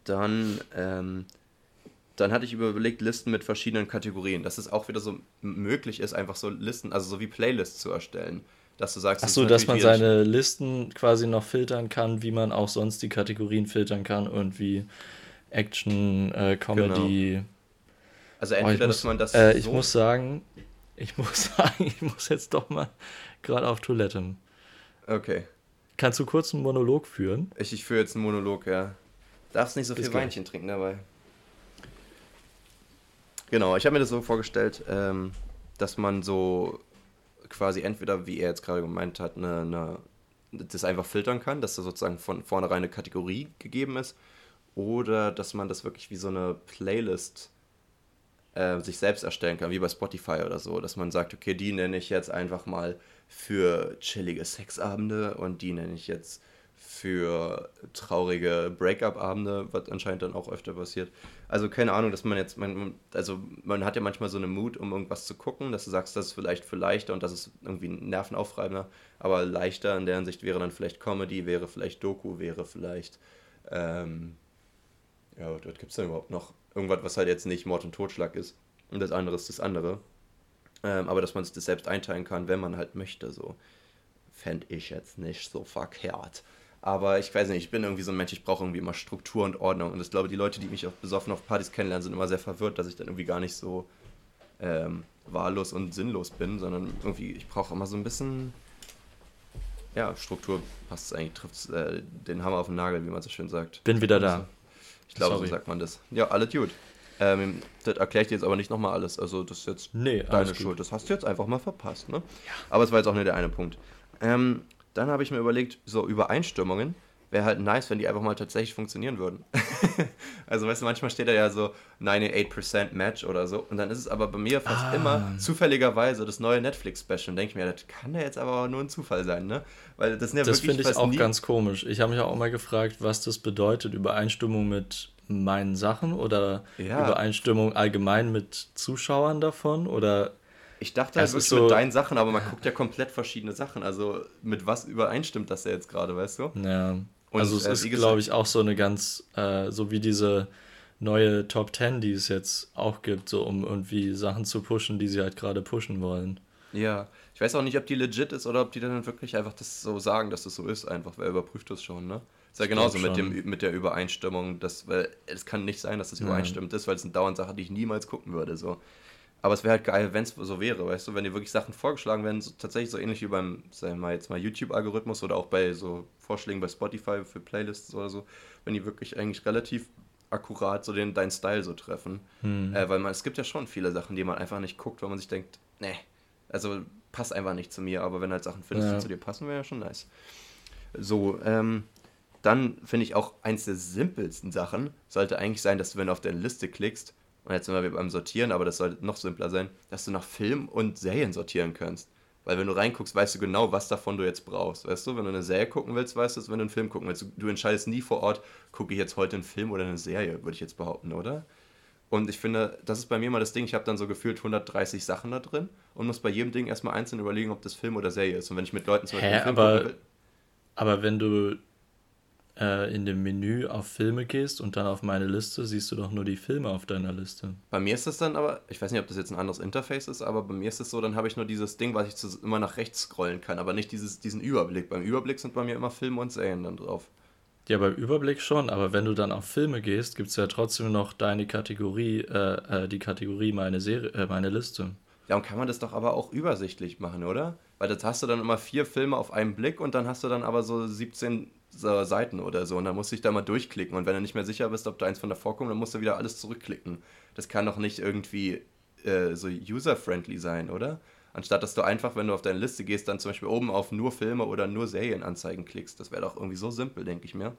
dann, ähm, dann hatte ich überlegt, Listen mit verschiedenen Kategorien, dass es auch wieder so möglich ist, einfach so Listen, also so wie Playlists zu erstellen dass du sagst, Ach so, dass man seine Listen quasi noch filtern kann, wie man auch sonst die Kategorien filtern kann, irgendwie Action, äh, Comedy. Genau. Also entweder, oh, muss, dass man das. Äh, ich so muss sagen, ich muss sagen, ich muss jetzt doch mal gerade auf Toilette. Okay. Kannst du kurz einen Monolog führen? Ich, ich führe jetzt einen Monolog, ja. Darfst nicht so viel Weinchen trinken dabei. Genau, ich habe mir das so vorgestellt, ähm, dass man so quasi entweder, wie er jetzt gerade gemeint hat, eine, eine das einfach filtern kann, dass da sozusagen von vornherein eine Kategorie gegeben ist. Oder dass man das wirklich wie so eine Playlist äh, sich selbst erstellen kann, wie bei Spotify oder so. Dass man sagt, okay, die nenne ich jetzt einfach mal für chillige Sexabende und die nenne ich jetzt für traurige Breakup-Abende, was anscheinend dann auch öfter passiert. Also keine Ahnung, dass man jetzt, man, also man hat ja manchmal so eine Mut, um irgendwas zu gucken, dass du sagst, das ist vielleicht für leichter und das ist irgendwie nervenaufreibender, aber leichter in der Hinsicht wäre dann vielleicht Comedy, wäre vielleicht Doku, wäre vielleicht, ähm, ja, was gibt es denn überhaupt noch? Irgendwas, was halt jetzt nicht Mord und Totschlag ist und das andere ist das andere. Ähm, aber dass man sich das selbst einteilen kann, wenn man halt möchte, so. Fände ich jetzt nicht so verkehrt. Aber ich weiß nicht, ich bin irgendwie so ein Mensch, ich brauche irgendwie immer Struktur und Ordnung. Und ich glaube, die Leute, die mich auch besoffen auf Partys kennenlernen, sind immer sehr verwirrt, dass ich dann irgendwie gar nicht so ähm, wahllos und sinnlos bin, sondern irgendwie, ich brauche immer so ein bisschen, ja, Struktur passt eigentlich, trifft äh, den Hammer auf den Nagel, wie man so schön sagt. Bin wieder da. Ich glaube, so sagt man das. Ja, alles gut. Ähm, das erkläre ich dir jetzt aber nicht nochmal alles. Also, das ist jetzt nee, deine Schuld. Das hast du jetzt einfach mal verpasst. Ne? Ja. Aber es war jetzt auch nur der eine Punkt. Ähm, dann habe ich mir überlegt, so Übereinstimmungen wäre halt nice, wenn die einfach mal tatsächlich funktionieren würden. also, weißt du, manchmal steht da ja so 98% Match oder so. Und dann ist es aber bei mir fast ah. immer zufälligerweise das neue Netflix-Special. Und denke ich mir, das kann ja jetzt aber nur ein Zufall sein, ne? Weil das sind ja Das finde ich auch ganz komisch. Ich habe mich auch mal gefragt, was das bedeutet, Übereinstimmung mit meinen Sachen oder ja. Übereinstimmung allgemein mit Zuschauern davon oder ich dachte halt wirklich so, mit deinen Sachen, aber man guckt ja komplett verschiedene Sachen. Also mit was übereinstimmt das ja jetzt gerade, weißt du? Ja. Und, also es äh, ist, glaube ich, auch so eine ganz, äh, so wie diese neue Top 10, die es jetzt auch gibt, so um irgendwie Sachen zu pushen, die sie halt gerade pushen wollen. Ja, ich weiß auch nicht, ob die legit ist oder ob die dann wirklich einfach das so sagen, dass das so ist, einfach, wer überprüft das schon, ne? Ist ja genauso mit, dem, mit der Übereinstimmung, dass, weil es kann nicht sein, dass das übereinstimmt ja. ist, weil es sind dauernd Sachen, die ich niemals gucken würde, so. Aber es wäre halt geil, wenn es so wäre, weißt du, wenn dir wirklich Sachen vorgeschlagen werden, so, tatsächlich so ähnlich wie beim, sagen wir mal jetzt mal YouTube-Algorithmus oder auch bei so Vorschlägen bei Spotify für Playlists oder so, wenn die wirklich eigentlich relativ akkurat so den, deinen Style so treffen. Hm. Äh, weil man, es gibt ja schon viele Sachen, die man einfach nicht guckt, weil man sich denkt, nee, also passt einfach nicht zu mir, aber wenn halt Sachen findest, ja. die zu dir passen, wäre ja schon nice. So, ähm, dann finde ich auch eins der simpelsten Sachen sollte eigentlich sein, dass du, wenn du auf deine Liste klickst, und jetzt sind wir beim Sortieren, aber das sollte noch simpler sein, dass du nach Film und Serien sortieren kannst. Weil wenn du reinguckst, weißt du genau, was davon du jetzt brauchst. Weißt du, wenn du eine Serie gucken willst, weißt du es, wenn du einen Film gucken willst. Du, entscheidest nie vor Ort, gucke ich jetzt heute einen Film oder eine Serie, würde ich jetzt behaupten, oder? Und ich finde, das ist bei mir mal das Ding, ich habe dann so gefühlt 130 Sachen da drin und muss bei jedem Ding erstmal einzeln überlegen, ob das Film oder Serie ist. Und wenn ich mit Leuten zum Beispiel Hä, aber, will, aber wenn du äh, in dem Menü auf Filme gehst und dann auf meine Liste, siehst du doch nur die Filme auf deiner Liste. Bei mir ist das dann aber, ich weiß nicht, ob das jetzt ein anderes Interface ist, aber bei mir ist es so, dann habe ich nur dieses Ding, was ich zu, immer nach rechts scrollen kann, aber nicht dieses, diesen Überblick. Beim Überblick sind bei mir immer Filme und Serien dann drauf. Ja, beim Überblick schon, aber wenn du dann auf Filme gehst, gibt es ja trotzdem noch deine Kategorie, äh, äh, die Kategorie meine Serie, äh, meine Liste. Ja, und kann man das doch aber auch übersichtlich machen, oder? Weil das hast du dann immer vier Filme auf einen Blick und dann hast du dann aber so 17 Seiten oder so und dann musst du dich da mal durchklicken und wenn du nicht mehr sicher bist, ob du eins von davor kommst, dann musst du wieder alles zurückklicken. Das kann doch nicht irgendwie äh, so user-friendly sein, oder? Anstatt dass du einfach, wenn du auf deine Liste gehst, dann zum Beispiel oben auf nur Filme oder nur Serienanzeigen klickst. Das wäre doch irgendwie so simpel, denke ich mir.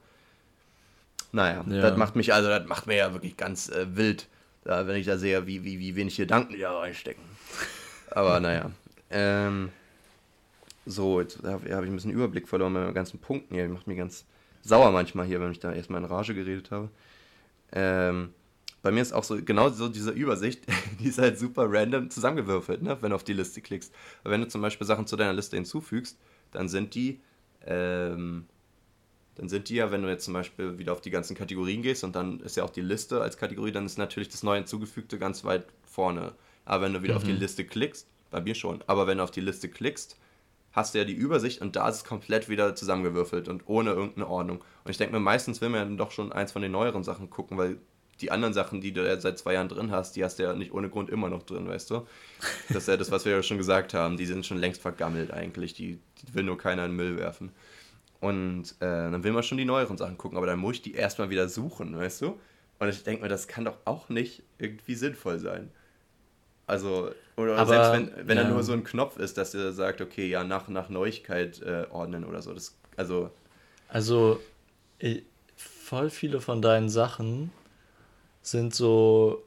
Naja, ja. das macht mich, also das macht mir ja wirklich ganz äh, wild, da, wenn ich da sehe, wie, wie, wie wenig Gedanken die da reinstecken. Aber naja. Ähm, so, jetzt habe hab ich ein bisschen Überblick verloren bei meinen ganzen Punkten hier. Macht mich ganz sauer manchmal hier, wenn ich da erstmal in Rage geredet habe. Ähm, bei mir ist auch so, genau so diese Übersicht, die ist halt super random zusammengewürfelt, ne, wenn du auf die Liste klickst. Aber wenn du zum Beispiel Sachen zu deiner Liste hinzufügst, dann sind die, ähm, dann sind die ja, wenn du jetzt zum Beispiel wieder auf die ganzen Kategorien gehst und dann ist ja auch die Liste als Kategorie, dann ist natürlich das neu hinzugefügte ganz weit vorne. Aber wenn du wieder mhm. auf die mhm. Liste klickst, bei mir schon, aber wenn du auf die Liste klickst, hast du ja die Übersicht und da ist es komplett wieder zusammengewürfelt und ohne irgendeine Ordnung. Und ich denke mir, meistens will man ja dann doch schon eins von den neueren Sachen gucken, weil die anderen Sachen, die du ja seit zwei Jahren drin hast, die hast du ja nicht ohne Grund immer noch drin, weißt du? Das ist ja das, was wir ja schon gesagt haben. Die sind schon längst vergammelt eigentlich. Die, die will nur keiner in den Müll werfen. Und äh, dann will man schon die neueren Sachen gucken, aber dann muss ich die erstmal wieder suchen, weißt du? Und ich denke mir, das kann doch auch nicht irgendwie sinnvoll sein. Also, oder aber, selbst wenn, wenn ja. da nur so ein Knopf ist, dass er sagt, okay, ja, nach, nach Neuigkeit äh, ordnen oder so, das Also. Also, voll viele von deinen Sachen sind so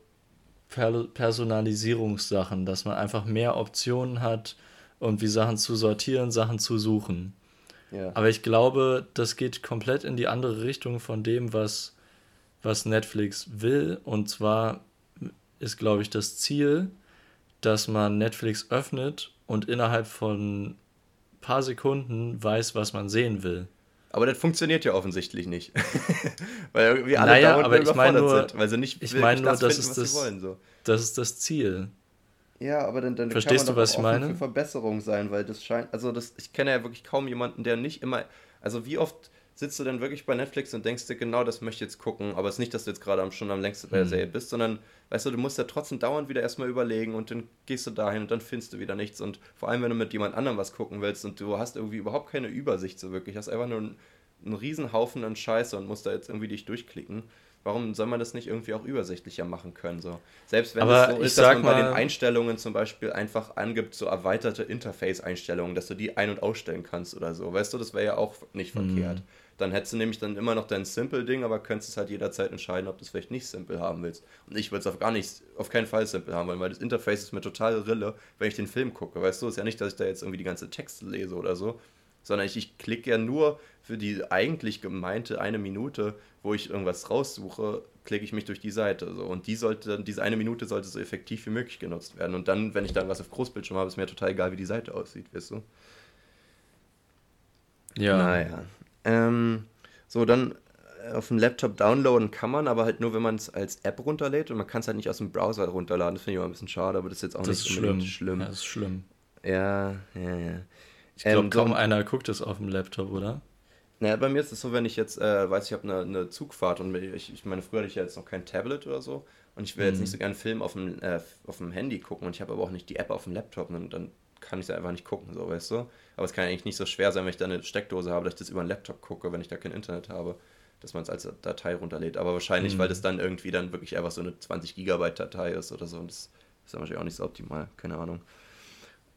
per Personalisierungssachen, dass man einfach mehr Optionen hat, irgendwie Sachen zu sortieren, Sachen zu suchen. Ja. Aber ich glaube, das geht komplett in die andere Richtung von dem, was, was Netflix will. Und zwar ist, glaube ich, das Ziel, dass man Netflix öffnet und innerhalb von ein paar Sekunden weiß, was man sehen will. Aber das funktioniert ja offensichtlich nicht. weil wir alle naja, aber ich meine nur, sind, weil sie nicht ich meine nur, das, das, ist das, wollen, so. das ist das Ziel. Ja, aber dann, dann Verstehst kann man du, was ich meine? für Verbesserung sein, weil das scheint, also das, ich kenne ja wirklich kaum jemanden, der nicht immer, also wie oft sitzt du denn wirklich bei Netflix und denkst dir, genau das möchte ich jetzt gucken, aber es ist nicht, dass du jetzt gerade schon am längsten bei der mhm. Serie bist, sondern, weißt du, du musst ja trotzdem dauernd wieder erstmal überlegen und dann gehst du dahin und dann findest du wieder nichts und vor allem, wenn du mit jemand anderem was gucken willst und du hast irgendwie überhaupt keine Übersicht so wirklich, hast einfach nur einen, einen riesen Haufen an Scheiße und musst da jetzt irgendwie dich durchklicken. Warum soll man das nicht irgendwie auch übersichtlicher machen können? So? Selbst wenn aber es so ist, dass man bei den Einstellungen zum Beispiel einfach angibt, so erweiterte Interface-Einstellungen, dass du die ein- und ausstellen kannst oder so. Weißt du, das wäre ja auch nicht mhm. Dann hättest du nämlich dann immer noch dein Simple-Ding, aber könntest es halt jederzeit entscheiden, ob du es vielleicht nicht Simple haben willst. Und ich würde es auf gar nicht, auf keinen Fall Simple haben wollen, weil das Interface ist mir total Rille, wenn ich den Film gucke. Weißt du, ist ja nicht, dass ich da jetzt irgendwie die ganze Texte lese oder so, sondern ich, ich klicke ja nur für die eigentlich gemeinte eine Minute, wo ich irgendwas raussuche, klicke ich mich durch die Seite. So. Und die sollte, diese eine Minute sollte so effektiv wie möglich genutzt werden. Und dann, wenn ich dann was auf Großbildschirm habe, ist mir total egal, wie die Seite aussieht, weißt du? Ja. Naja. Ähm, so, dann äh, auf dem Laptop downloaden kann man, aber halt nur, wenn man es als App runterlädt und man kann es halt nicht aus dem Browser runterladen. Das finde ich immer ein bisschen schade, aber das ist jetzt auch das nicht ist schlimm. schlimm. Ja, das ist schlimm. Ja, ja, ja. Ich glaube, ähm, kaum so, einer guckt es auf dem Laptop, oder? Naja, bei mir ist es so, wenn ich jetzt äh, weiß, ich habe eine, eine Zugfahrt und ich, ich meine, früher hatte ich ja jetzt noch kein Tablet oder so und ich will mhm. jetzt nicht so gerne einen Film auf dem, äh, auf dem Handy gucken und ich habe aber auch nicht die App auf dem Laptop und dann kann ich es einfach nicht gucken, so, weißt du? Aber es kann eigentlich nicht so schwer sein, wenn ich da eine Steckdose habe, dass ich das über einen Laptop gucke, wenn ich da kein Internet habe, dass man es als Datei runterlädt. Aber wahrscheinlich, mhm. weil das dann irgendwie dann wirklich einfach so eine 20 Gigabyte Datei ist oder so und das ist dann wahrscheinlich auch nicht so optimal, keine Ahnung.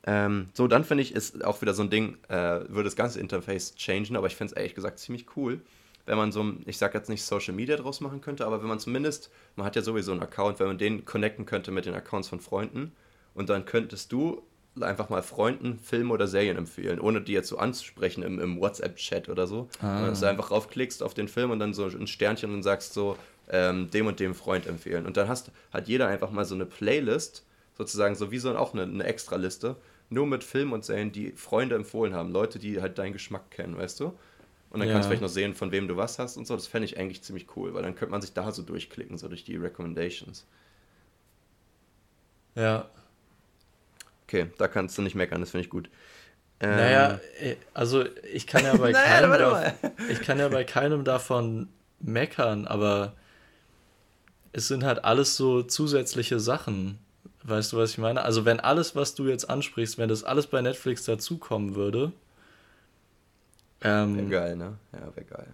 Ähm, so, dann finde ich, ist auch wieder so ein Ding, äh, würde das ganze Interface changen, aber ich finde es ehrlich gesagt ziemlich cool, wenn man so, ich sage jetzt nicht Social Media draus machen könnte, aber wenn man zumindest, man hat ja sowieso einen Account, wenn man den connecten könnte mit den Accounts von Freunden und dann könntest du einfach mal Freunden Filme oder Serien empfehlen, ohne die jetzt so anzusprechen im, im WhatsApp-Chat oder so. Ah. Dass du einfach raufklickst auf den Film und dann so ein Sternchen und sagst so, ähm, dem und dem Freund empfehlen. Und dann hast, hat jeder einfach mal so eine Playlist, sozusagen so wie so auch eine, eine Extra-Liste, nur mit Filmen und Serien, die Freunde empfohlen haben. Leute, die halt deinen Geschmack kennen, weißt du? Und dann ja. kannst du vielleicht noch sehen, von wem du was hast und so. Das fände ich eigentlich ziemlich cool, weil dann könnte man sich da so durchklicken, so durch die Recommendations. Ja. Okay, da kannst du nicht meckern, das finde ich gut. Ähm, naja, äh, also ich kann ja bei naja, keinem davon, ich kann ja bei keinem davon meckern, aber es sind halt alles so zusätzliche Sachen. Weißt du, was ich meine? Also, wenn alles, was du jetzt ansprichst, wenn das alles bei Netflix dazukommen würde. Ähm, wäre geil, ne? Ja, wäre geil.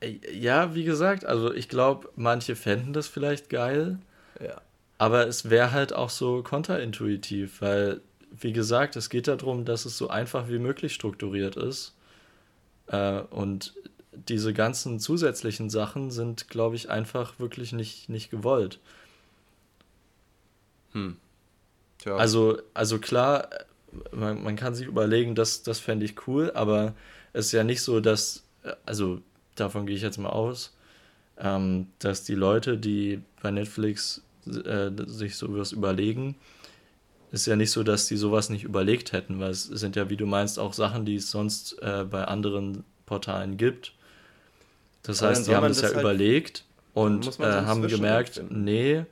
Äh, ja, wie gesagt, also ich glaube, manche fänden das vielleicht geil. Ja. Aber es wäre halt auch so kontraintuitiv, weil, wie gesagt, es geht darum, dass es so einfach wie möglich strukturiert ist. Äh, und diese ganzen zusätzlichen Sachen sind, glaube ich, einfach wirklich nicht, nicht gewollt. Hm. Tja. Also, also klar, man, man kann sich überlegen, das, das fände ich cool, aber es ist ja nicht so, dass, also davon gehe ich jetzt mal aus, ähm, dass die Leute, die bei Netflix äh, sich sowas überlegen, ist ja nicht so, dass die sowas nicht überlegt hätten, weil es sind ja, wie du meinst, auch Sachen, die es sonst äh, bei anderen Portalen gibt. Das aber heißt, die haben es ja halt überlegt und äh, haben gemerkt, nee,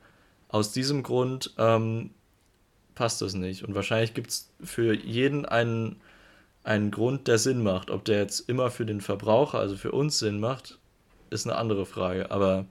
aus diesem Grund ähm, passt das nicht. Und wahrscheinlich gibt es für jeden einen, einen Grund, der Sinn macht. Ob der jetzt immer für den Verbraucher, also für uns Sinn macht, ist eine andere Frage. Aber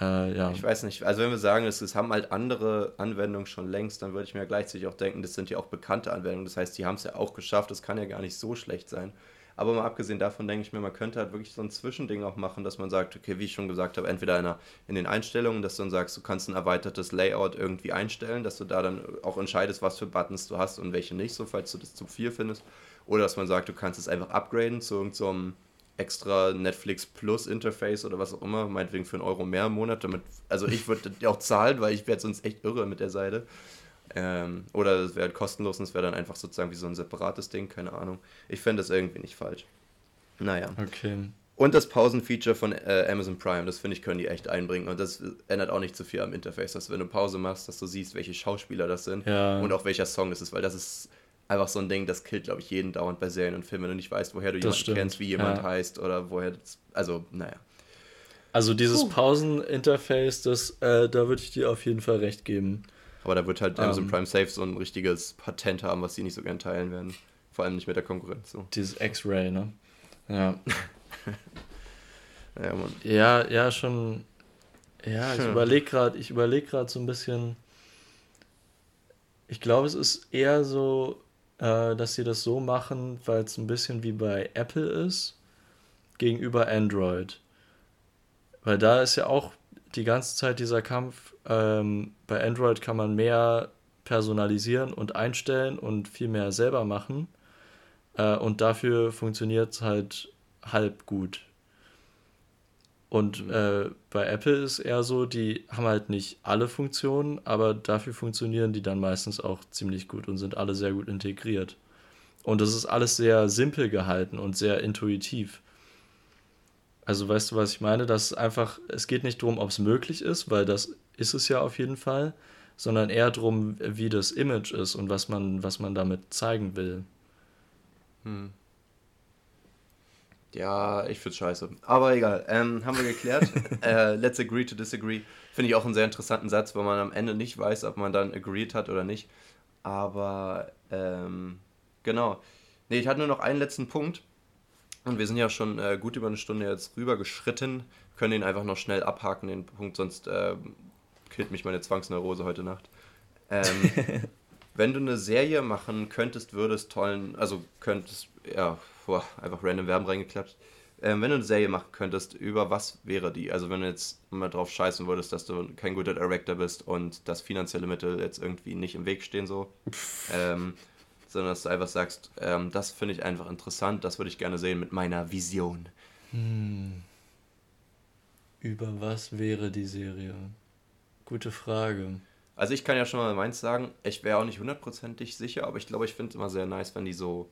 äh, ja. Ich weiß nicht. Also wenn wir sagen, es, haben halt andere Anwendungen schon längst, dann würde ich mir gleichzeitig auch denken, das sind ja auch bekannte Anwendungen. Das heißt, die haben es ja auch geschafft. Das kann ja gar nicht so schlecht sein. Aber mal abgesehen davon denke ich mir, man könnte halt wirklich so ein Zwischending auch machen, dass man sagt, okay, wie ich schon gesagt habe, entweder in, einer, in den Einstellungen, dass du dann sagst, du kannst ein erweitertes Layout irgendwie einstellen, dass du da dann auch entscheidest, was für Buttons du hast und welche nicht, so falls du das zu viel findest. Oder dass man sagt, du kannst es einfach upgraden zu irgendeinem so extra Netflix Plus Interface oder was auch immer, meinetwegen für einen Euro mehr im Monat. Damit, also ich würde auch zahlen, weil ich werde sonst echt irre mit der Seite. Ähm, oder es wäre kostenlos und es wäre dann einfach sozusagen wie so ein separates Ding, keine Ahnung. Ich fände das irgendwie nicht falsch. Naja. Okay. Und das Pausenfeature von äh, Amazon Prime, das finde ich, können die echt einbringen. Und das ändert auch nicht zu viel am Interface, dass wenn du Pause machst, dass du siehst, welche Schauspieler das sind ja. und auch welcher Song das ist, weil das ist einfach so ein Ding, das killt, glaube ich, jeden dauernd bei Serien und Filmen, wenn du nicht weißt, woher du das jemanden stimmt. kennst, wie jemand ja. heißt oder woher das, also, naja. Also dieses uh. Pauseninterface, das, äh, da würde ich dir auf jeden Fall recht geben. Aber da wird halt Amazon um, ähm. Prime Safe so ein richtiges Patent haben, was sie nicht so gern teilen werden. Vor allem nicht mit der Konkurrenz. So. Dieses X-Ray, ne? Ja. ja, Mann. ja, ja, schon. Ja, ich überlege gerade, ich überlege gerade so ein bisschen. Ich glaube, es ist eher so, äh, dass sie das so machen, weil es ein bisschen wie bei Apple ist, gegenüber Android. Weil da ist ja auch die ganze Zeit dieser Kampf. Ähm, bei Android kann man mehr personalisieren und einstellen und viel mehr selber machen. Äh, und dafür funktioniert es halt halb gut. Und mhm. äh, bei Apple ist eher so, die haben halt nicht alle Funktionen, aber dafür funktionieren die dann meistens auch ziemlich gut und sind alle sehr gut integriert. Und das ist alles sehr simpel gehalten und sehr intuitiv. Also weißt du, was ich meine? Dass einfach, es geht nicht darum, ob es möglich ist, weil das ist es ja auf jeden Fall, sondern eher darum, wie das Image ist und was man, was man damit zeigen will. Hm. Ja, ich find's scheiße. Aber egal. Ähm, haben wir geklärt. äh, let's agree to disagree. Finde ich auch einen sehr interessanten Satz, weil man am Ende nicht weiß, ob man dann agreed hat oder nicht. Aber ähm, genau. Nee, ich hatte nur noch einen letzten Punkt. Und wir sind ja schon äh, gut über eine Stunde jetzt rüber geschritten. Können ihn einfach noch schnell abhaken, den Punkt, sonst äh, killt mich meine Zwangsneurose heute Nacht. Ähm, wenn du eine Serie machen könntest, würdest tollen, also könntest, ja, boah, einfach random Verben reingeklappt. Ähm, wenn du eine Serie machen könntest, über was wäre die? Also wenn du jetzt mal drauf scheißen würdest, dass du kein guter Director bist und das finanzielle Mittel jetzt irgendwie nicht im Weg stehen so, ähm, sondern dass du einfach sagst, ähm, das finde ich einfach interessant, das würde ich gerne sehen mit meiner Vision. Hm. Über was wäre die Serie? Gute Frage. Also ich kann ja schon mal meins sagen, ich wäre auch nicht hundertprozentig sicher, aber ich glaube, ich finde es immer sehr nice, wenn die so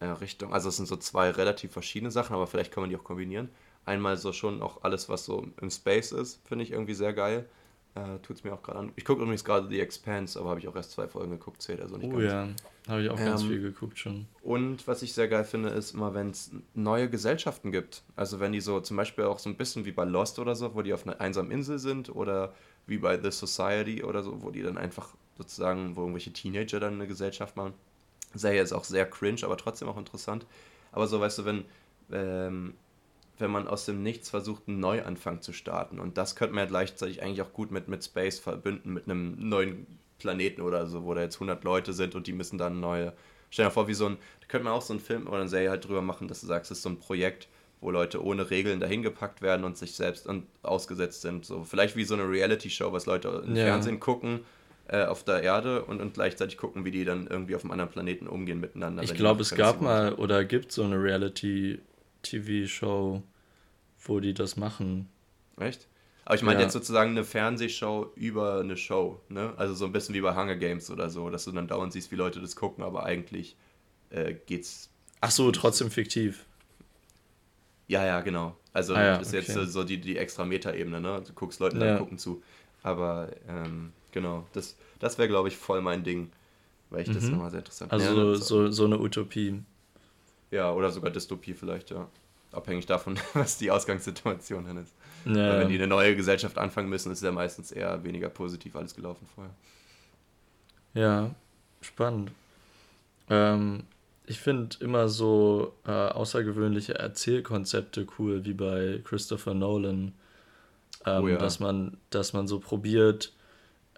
äh, Richtung, also es sind so zwei relativ verschiedene Sachen, aber vielleicht kann man die auch kombinieren. Einmal so schon auch alles, was so im Space ist, finde ich irgendwie sehr geil. Äh, Tut es mir auch gerade an. Ich gucke übrigens gerade The Expanse, aber habe ich auch erst zwei Folgen geguckt, zählt also nicht oh, ganz. ja, habe ich auch ähm, ganz viel geguckt schon. Und was ich sehr geil finde, ist immer, wenn es neue Gesellschaften gibt. Also wenn die so zum Beispiel auch so ein bisschen wie bei Lost oder so, wo die auf einer einsamen Insel sind oder wie bei The Society oder so, wo die dann einfach sozusagen, wo irgendwelche Teenager dann eine Gesellschaft machen. Serie ist auch sehr cringe, aber trotzdem auch interessant. Aber so, weißt du, wenn, ähm, wenn man aus dem Nichts versucht, einen Neuanfang zu starten. Und das könnte man ja gleichzeitig eigentlich auch gut mit, mit Space verbünden, mit einem neuen Planeten oder so, wo da jetzt 100 Leute sind und die müssen dann neue. Stell dir vor, wie so ein. Da könnte man auch so einen Film oder eine Serie halt drüber machen, dass du sagst, es ist so ein Projekt, wo Leute ohne Regeln dahin gepackt werden und sich selbst und ausgesetzt sind. So vielleicht wie so eine Reality-Show, was Leute im ja. Fernsehen gucken äh, auf der Erde und, und gleichzeitig gucken, wie die dann irgendwie auf einem anderen Planeten umgehen miteinander. Ich glaube, es gab mal oder gibt so eine Reality-TV-Show, wo die das machen. Echt? Aber ich meine ja. jetzt sozusagen eine Fernsehshow über eine Show, ne? Also so ein bisschen wie bei Hunger Games oder so, dass du dann dauernd siehst, wie Leute das gucken, aber eigentlich äh, geht's. Ach so, trotzdem fiktiv. Ja, ja, genau. Also ah, ja, das ist okay. jetzt so die, die extra Meta-Ebene, ne? Du guckst Leuten ja. dann gucken zu. Aber ähm, genau, das, das wäre, glaube ich, voll mein Ding, weil ich mhm. das nochmal sehr interessant finde. Also ja, so, so eine Utopie. Ja, oder sogar Dystopie vielleicht, ja. Abhängig davon, was die Ausgangssituation dann ist. Ja. Weil wenn die eine neue Gesellschaft anfangen müssen, ist ja meistens eher weniger positiv alles gelaufen vorher. Ja, spannend. Ähm, ich finde immer so äh, außergewöhnliche Erzählkonzepte cool, wie bei Christopher Nolan. Ähm, oh ja. dass, man, dass man so probiert,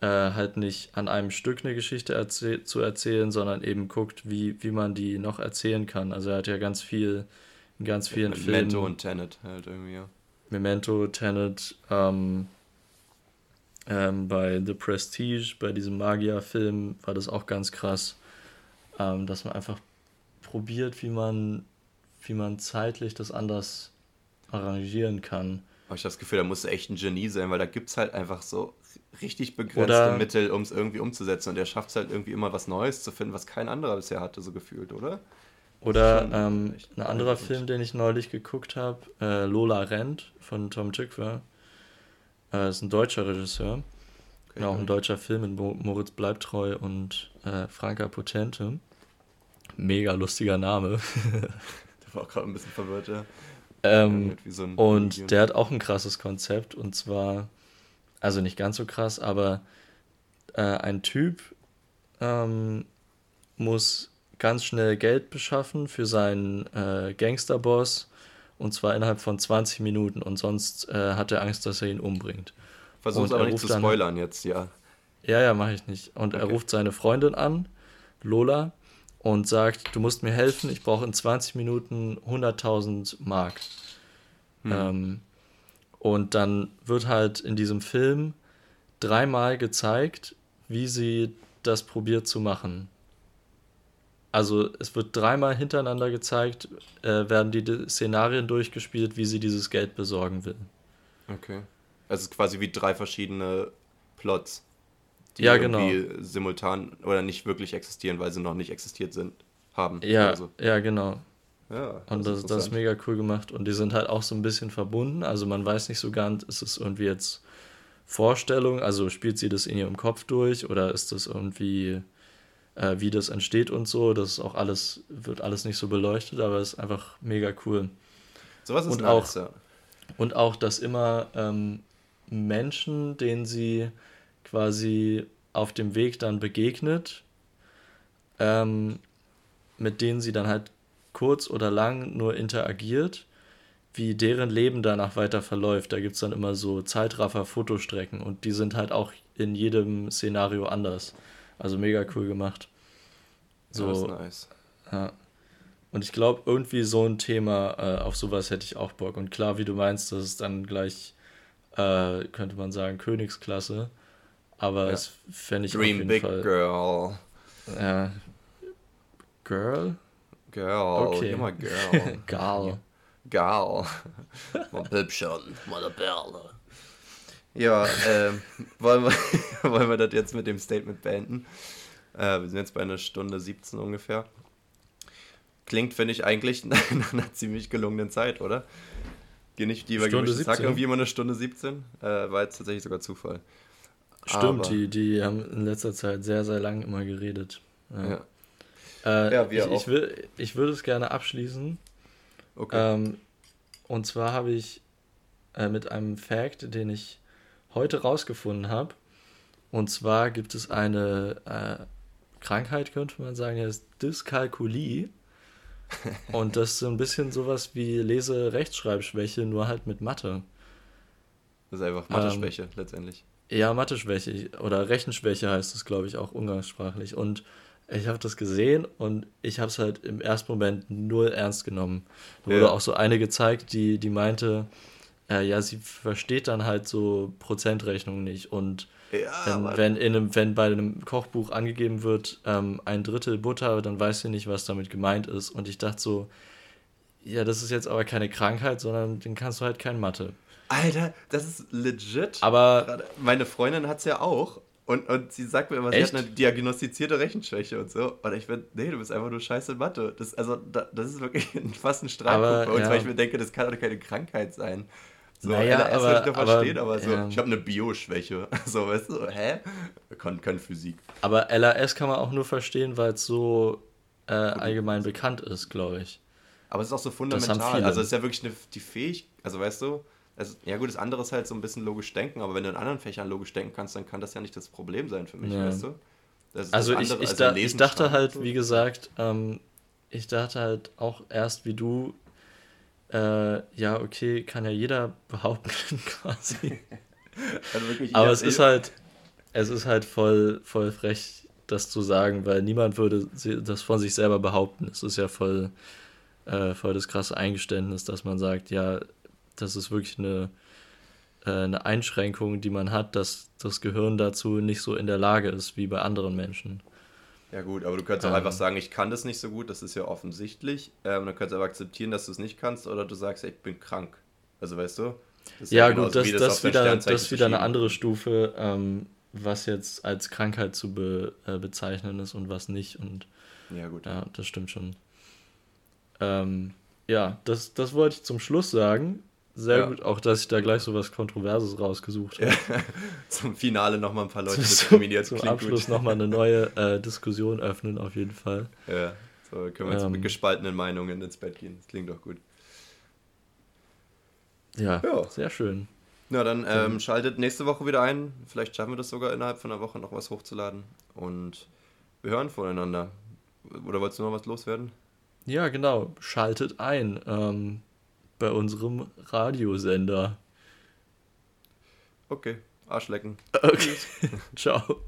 äh, halt nicht an einem Stück eine Geschichte erzäh zu erzählen, sondern eben guckt, wie, wie man die noch erzählen kann. Also er hat ja ganz viel, in ganz vielen ja, Filmen. Memento und Tenet halt irgendwie, ja. Memento, Tenet, ähm, ähm, bei The Prestige, bei diesem Magier-Film war das auch ganz krass, ähm, dass man einfach probiert, wie man, wie man zeitlich das anders arrangieren kann. Aber ich habe das Gefühl, da musst du echt ein Genie sein, weil da gibt es halt einfach so richtig begrenzte oder, Mittel, um es irgendwie umzusetzen. Und er schafft es halt irgendwie immer was Neues zu finden, was kein anderer bisher hatte, so gefühlt, oder? Oder ähm, ein anderer Film, den ich neulich geguckt habe, äh, Lola rennt von Tom Tykwer. Äh, ist ein deutscher Regisseur. Okay, auch ein deutscher Film mit Moritz Bleibtreu und äh, Franka Potente. Mega lustiger Name. der war auch gerade ein bisschen verwirrt, ja. Ähm, so und Video. der hat auch ein krasses Konzept und zwar, also nicht ganz so krass, aber äh, ein Typ ähm, muss ganz schnell Geld beschaffen für seinen äh, Gangsterboss und zwar innerhalb von 20 Minuten und sonst äh, hat er Angst, dass er ihn umbringt. Versuch's aber nicht zu spoilern dann, jetzt, ja. Ja, ja, mache ich nicht. Und okay. er ruft seine Freundin an, Lola, und sagt, du musst mir helfen, ich brauche in 20 Minuten 100.000 Mark. Hm. Ähm, und dann wird halt in diesem Film dreimal gezeigt, wie sie das probiert zu machen. Also es wird dreimal hintereinander gezeigt, äh, werden die Szenarien durchgespielt, wie sie dieses Geld besorgen will. Okay. Also es ist quasi wie drei verschiedene Plots, die ja, irgendwie genau. simultan oder nicht wirklich existieren, weil sie noch nicht existiert sind, haben. Ja, also. ja genau. Ja, das und das, ist das ist mega cool gemacht. Und die sind halt auch so ein bisschen verbunden. Also man weiß nicht so ganz, ist es irgendwie jetzt Vorstellung, also spielt sie das in ihrem Kopf durch oder ist das irgendwie äh, wie das entsteht und so. Das ist auch alles, wird alles nicht so beleuchtet, aber es ist einfach mega cool. Sowas ist und nice, auch, ja. Und auch, dass immer ähm, Menschen, denen sie quasi auf dem Weg dann begegnet, ähm, mit denen sie dann halt kurz oder lang nur interagiert, wie deren Leben danach weiter verläuft. Da gibt es dann immer so Zeitraffer-Fotostrecken und die sind halt auch in jedem Szenario anders. Also mega cool gemacht. So, das ist nice. Ja. Und ich glaube, irgendwie so ein Thema, äh, auf sowas hätte ich auch Bock. Und klar, wie du meinst, das ist dann gleich, äh, könnte man sagen, Königsklasse. Aber ja. es fände ich Dream auf jeden Big Fall, Girl. Ja. Girl? Girl, okay. immer Girl. Girl. Girl. Man Püppchen, meine Perle. Ja, ähm, wollen, wir, wollen wir das jetzt mit dem Statement beenden? Äh, wir sind jetzt bei einer Stunde 17 ungefähr. Klingt, finde ich, eigentlich nach einer ziemlich gelungenen Zeit, oder? Geh nicht Stunde 17. Tag irgendwie immer eine Stunde 17. Äh, war jetzt tatsächlich sogar Zufall. Stimmt, die, die haben in letzter Zeit sehr, sehr lang immer geredet. Ja, ja. Äh, ja wir ich, auch. Ich, will, ich würde es gerne abschließen. Okay. Ähm, und zwar habe ich äh, mit einem Fact, den ich heute rausgefunden habe. Und zwar gibt es eine äh, Krankheit, könnte man sagen, die heißt Dyskalkulie. Und das ist so ein bisschen sowas wie Lese-Rechtschreibschwäche, nur halt mit Mathe. Das ist einfach Mathe-Schwäche ähm, letztendlich. Ja, Mathe-Schwäche oder Rechenschwäche heißt es, glaube ich, auch umgangssprachlich. Und ich habe das gesehen und ich habe es halt im ersten Moment null ernst genommen. Da wurde auch so eine gezeigt, die, die meinte, äh, ja, sie versteht dann halt so Prozentrechnungen nicht. Und ja, wenn, wenn, in einem, wenn bei einem Kochbuch angegeben wird, ähm, ein Drittel Butter, dann weiß sie nicht, was damit gemeint ist. Und ich dachte so, ja, das ist jetzt aber keine Krankheit, sondern den kannst du halt kein Mathe. Alter, das ist legit. Aber meine Freundin hat es ja auch. Und, und sie sagt mir immer, Echt? sie hat eine diagnostizierte Rechenschwäche und so. Und ich bin, nee, du bist einfach nur scheiße in Mathe. Das, also, das ist wirklich fast ein Streitpunkt bei uns, ja. weil ich mir denke, das kann doch keine Krankheit sein. So, naja, LRS aber, ich noch verstehen, aber, aber so, ja. ich habe eine Bioschwäche. So, weißt du, hä? Kann, kann Physik. Aber LRS kann man auch nur verstehen, weil es so äh, allgemein bekannt ist, glaube ich. Aber es ist auch so fundamental. Also es ist ja wirklich eine, die Fähigkeit, also weißt du, also, ja gut, das andere ist halt so ein bisschen logisch denken, aber wenn du in anderen Fächern logisch denken kannst, dann kann das ja nicht das Problem sein für mich, ja. weißt du? also ich, ich, also da, ich dachte halt, wie gesagt, ähm, ich dachte halt auch erst wie du, äh, ja, okay, kann ja jeder behaupten, quasi. also wirklich, Aber es ist halt, es ist halt voll, voll frech, das zu sagen, weil niemand würde das von sich selber behaupten. Es ist ja voll, äh, voll das krasse Eingeständnis, dass man sagt, ja, das ist wirklich eine, äh, eine Einschränkung, die man hat, dass das Gehirn dazu nicht so in der Lage ist wie bei anderen Menschen. Ja gut, aber du könntest ähm, auch einfach sagen, ich kann das nicht so gut, das ist ja offensichtlich. Ähm, dann könntest du aber akzeptieren, dass du es nicht kannst oder du sagst, ich bin krank. Also weißt du? ja, ja gut, das, das, das wieder, das wieder eine andere Stufe, ähm, was jetzt als Krankheit zu be, äh, bezeichnen ist und was nicht. Und ja, gut. Ja, das stimmt schon. Ähm, ja, das, das wollte ich zum Schluss sagen. Sehr ja. gut, auch dass ich da gleich so was Kontroverses rausgesucht habe. Ja. zum Finale nochmal ein paar Leute diskriminiert. Zum, zum Abschluss nochmal eine neue äh, Diskussion öffnen, auf jeden Fall. Ja, so können wir jetzt ähm, mit gespaltenen Meinungen ins Bett gehen. Das klingt doch gut. Ja, ja. sehr schön. Na, dann ähm, schaltet nächste Woche wieder ein. Vielleicht schaffen wir das sogar innerhalb von einer Woche noch was hochzuladen. Und wir hören voneinander. Oder wolltest du noch was loswerden? Ja, genau. Schaltet ein. Ähm, bei unserem Radiosender. Okay, Arschlecken. Okay, ciao.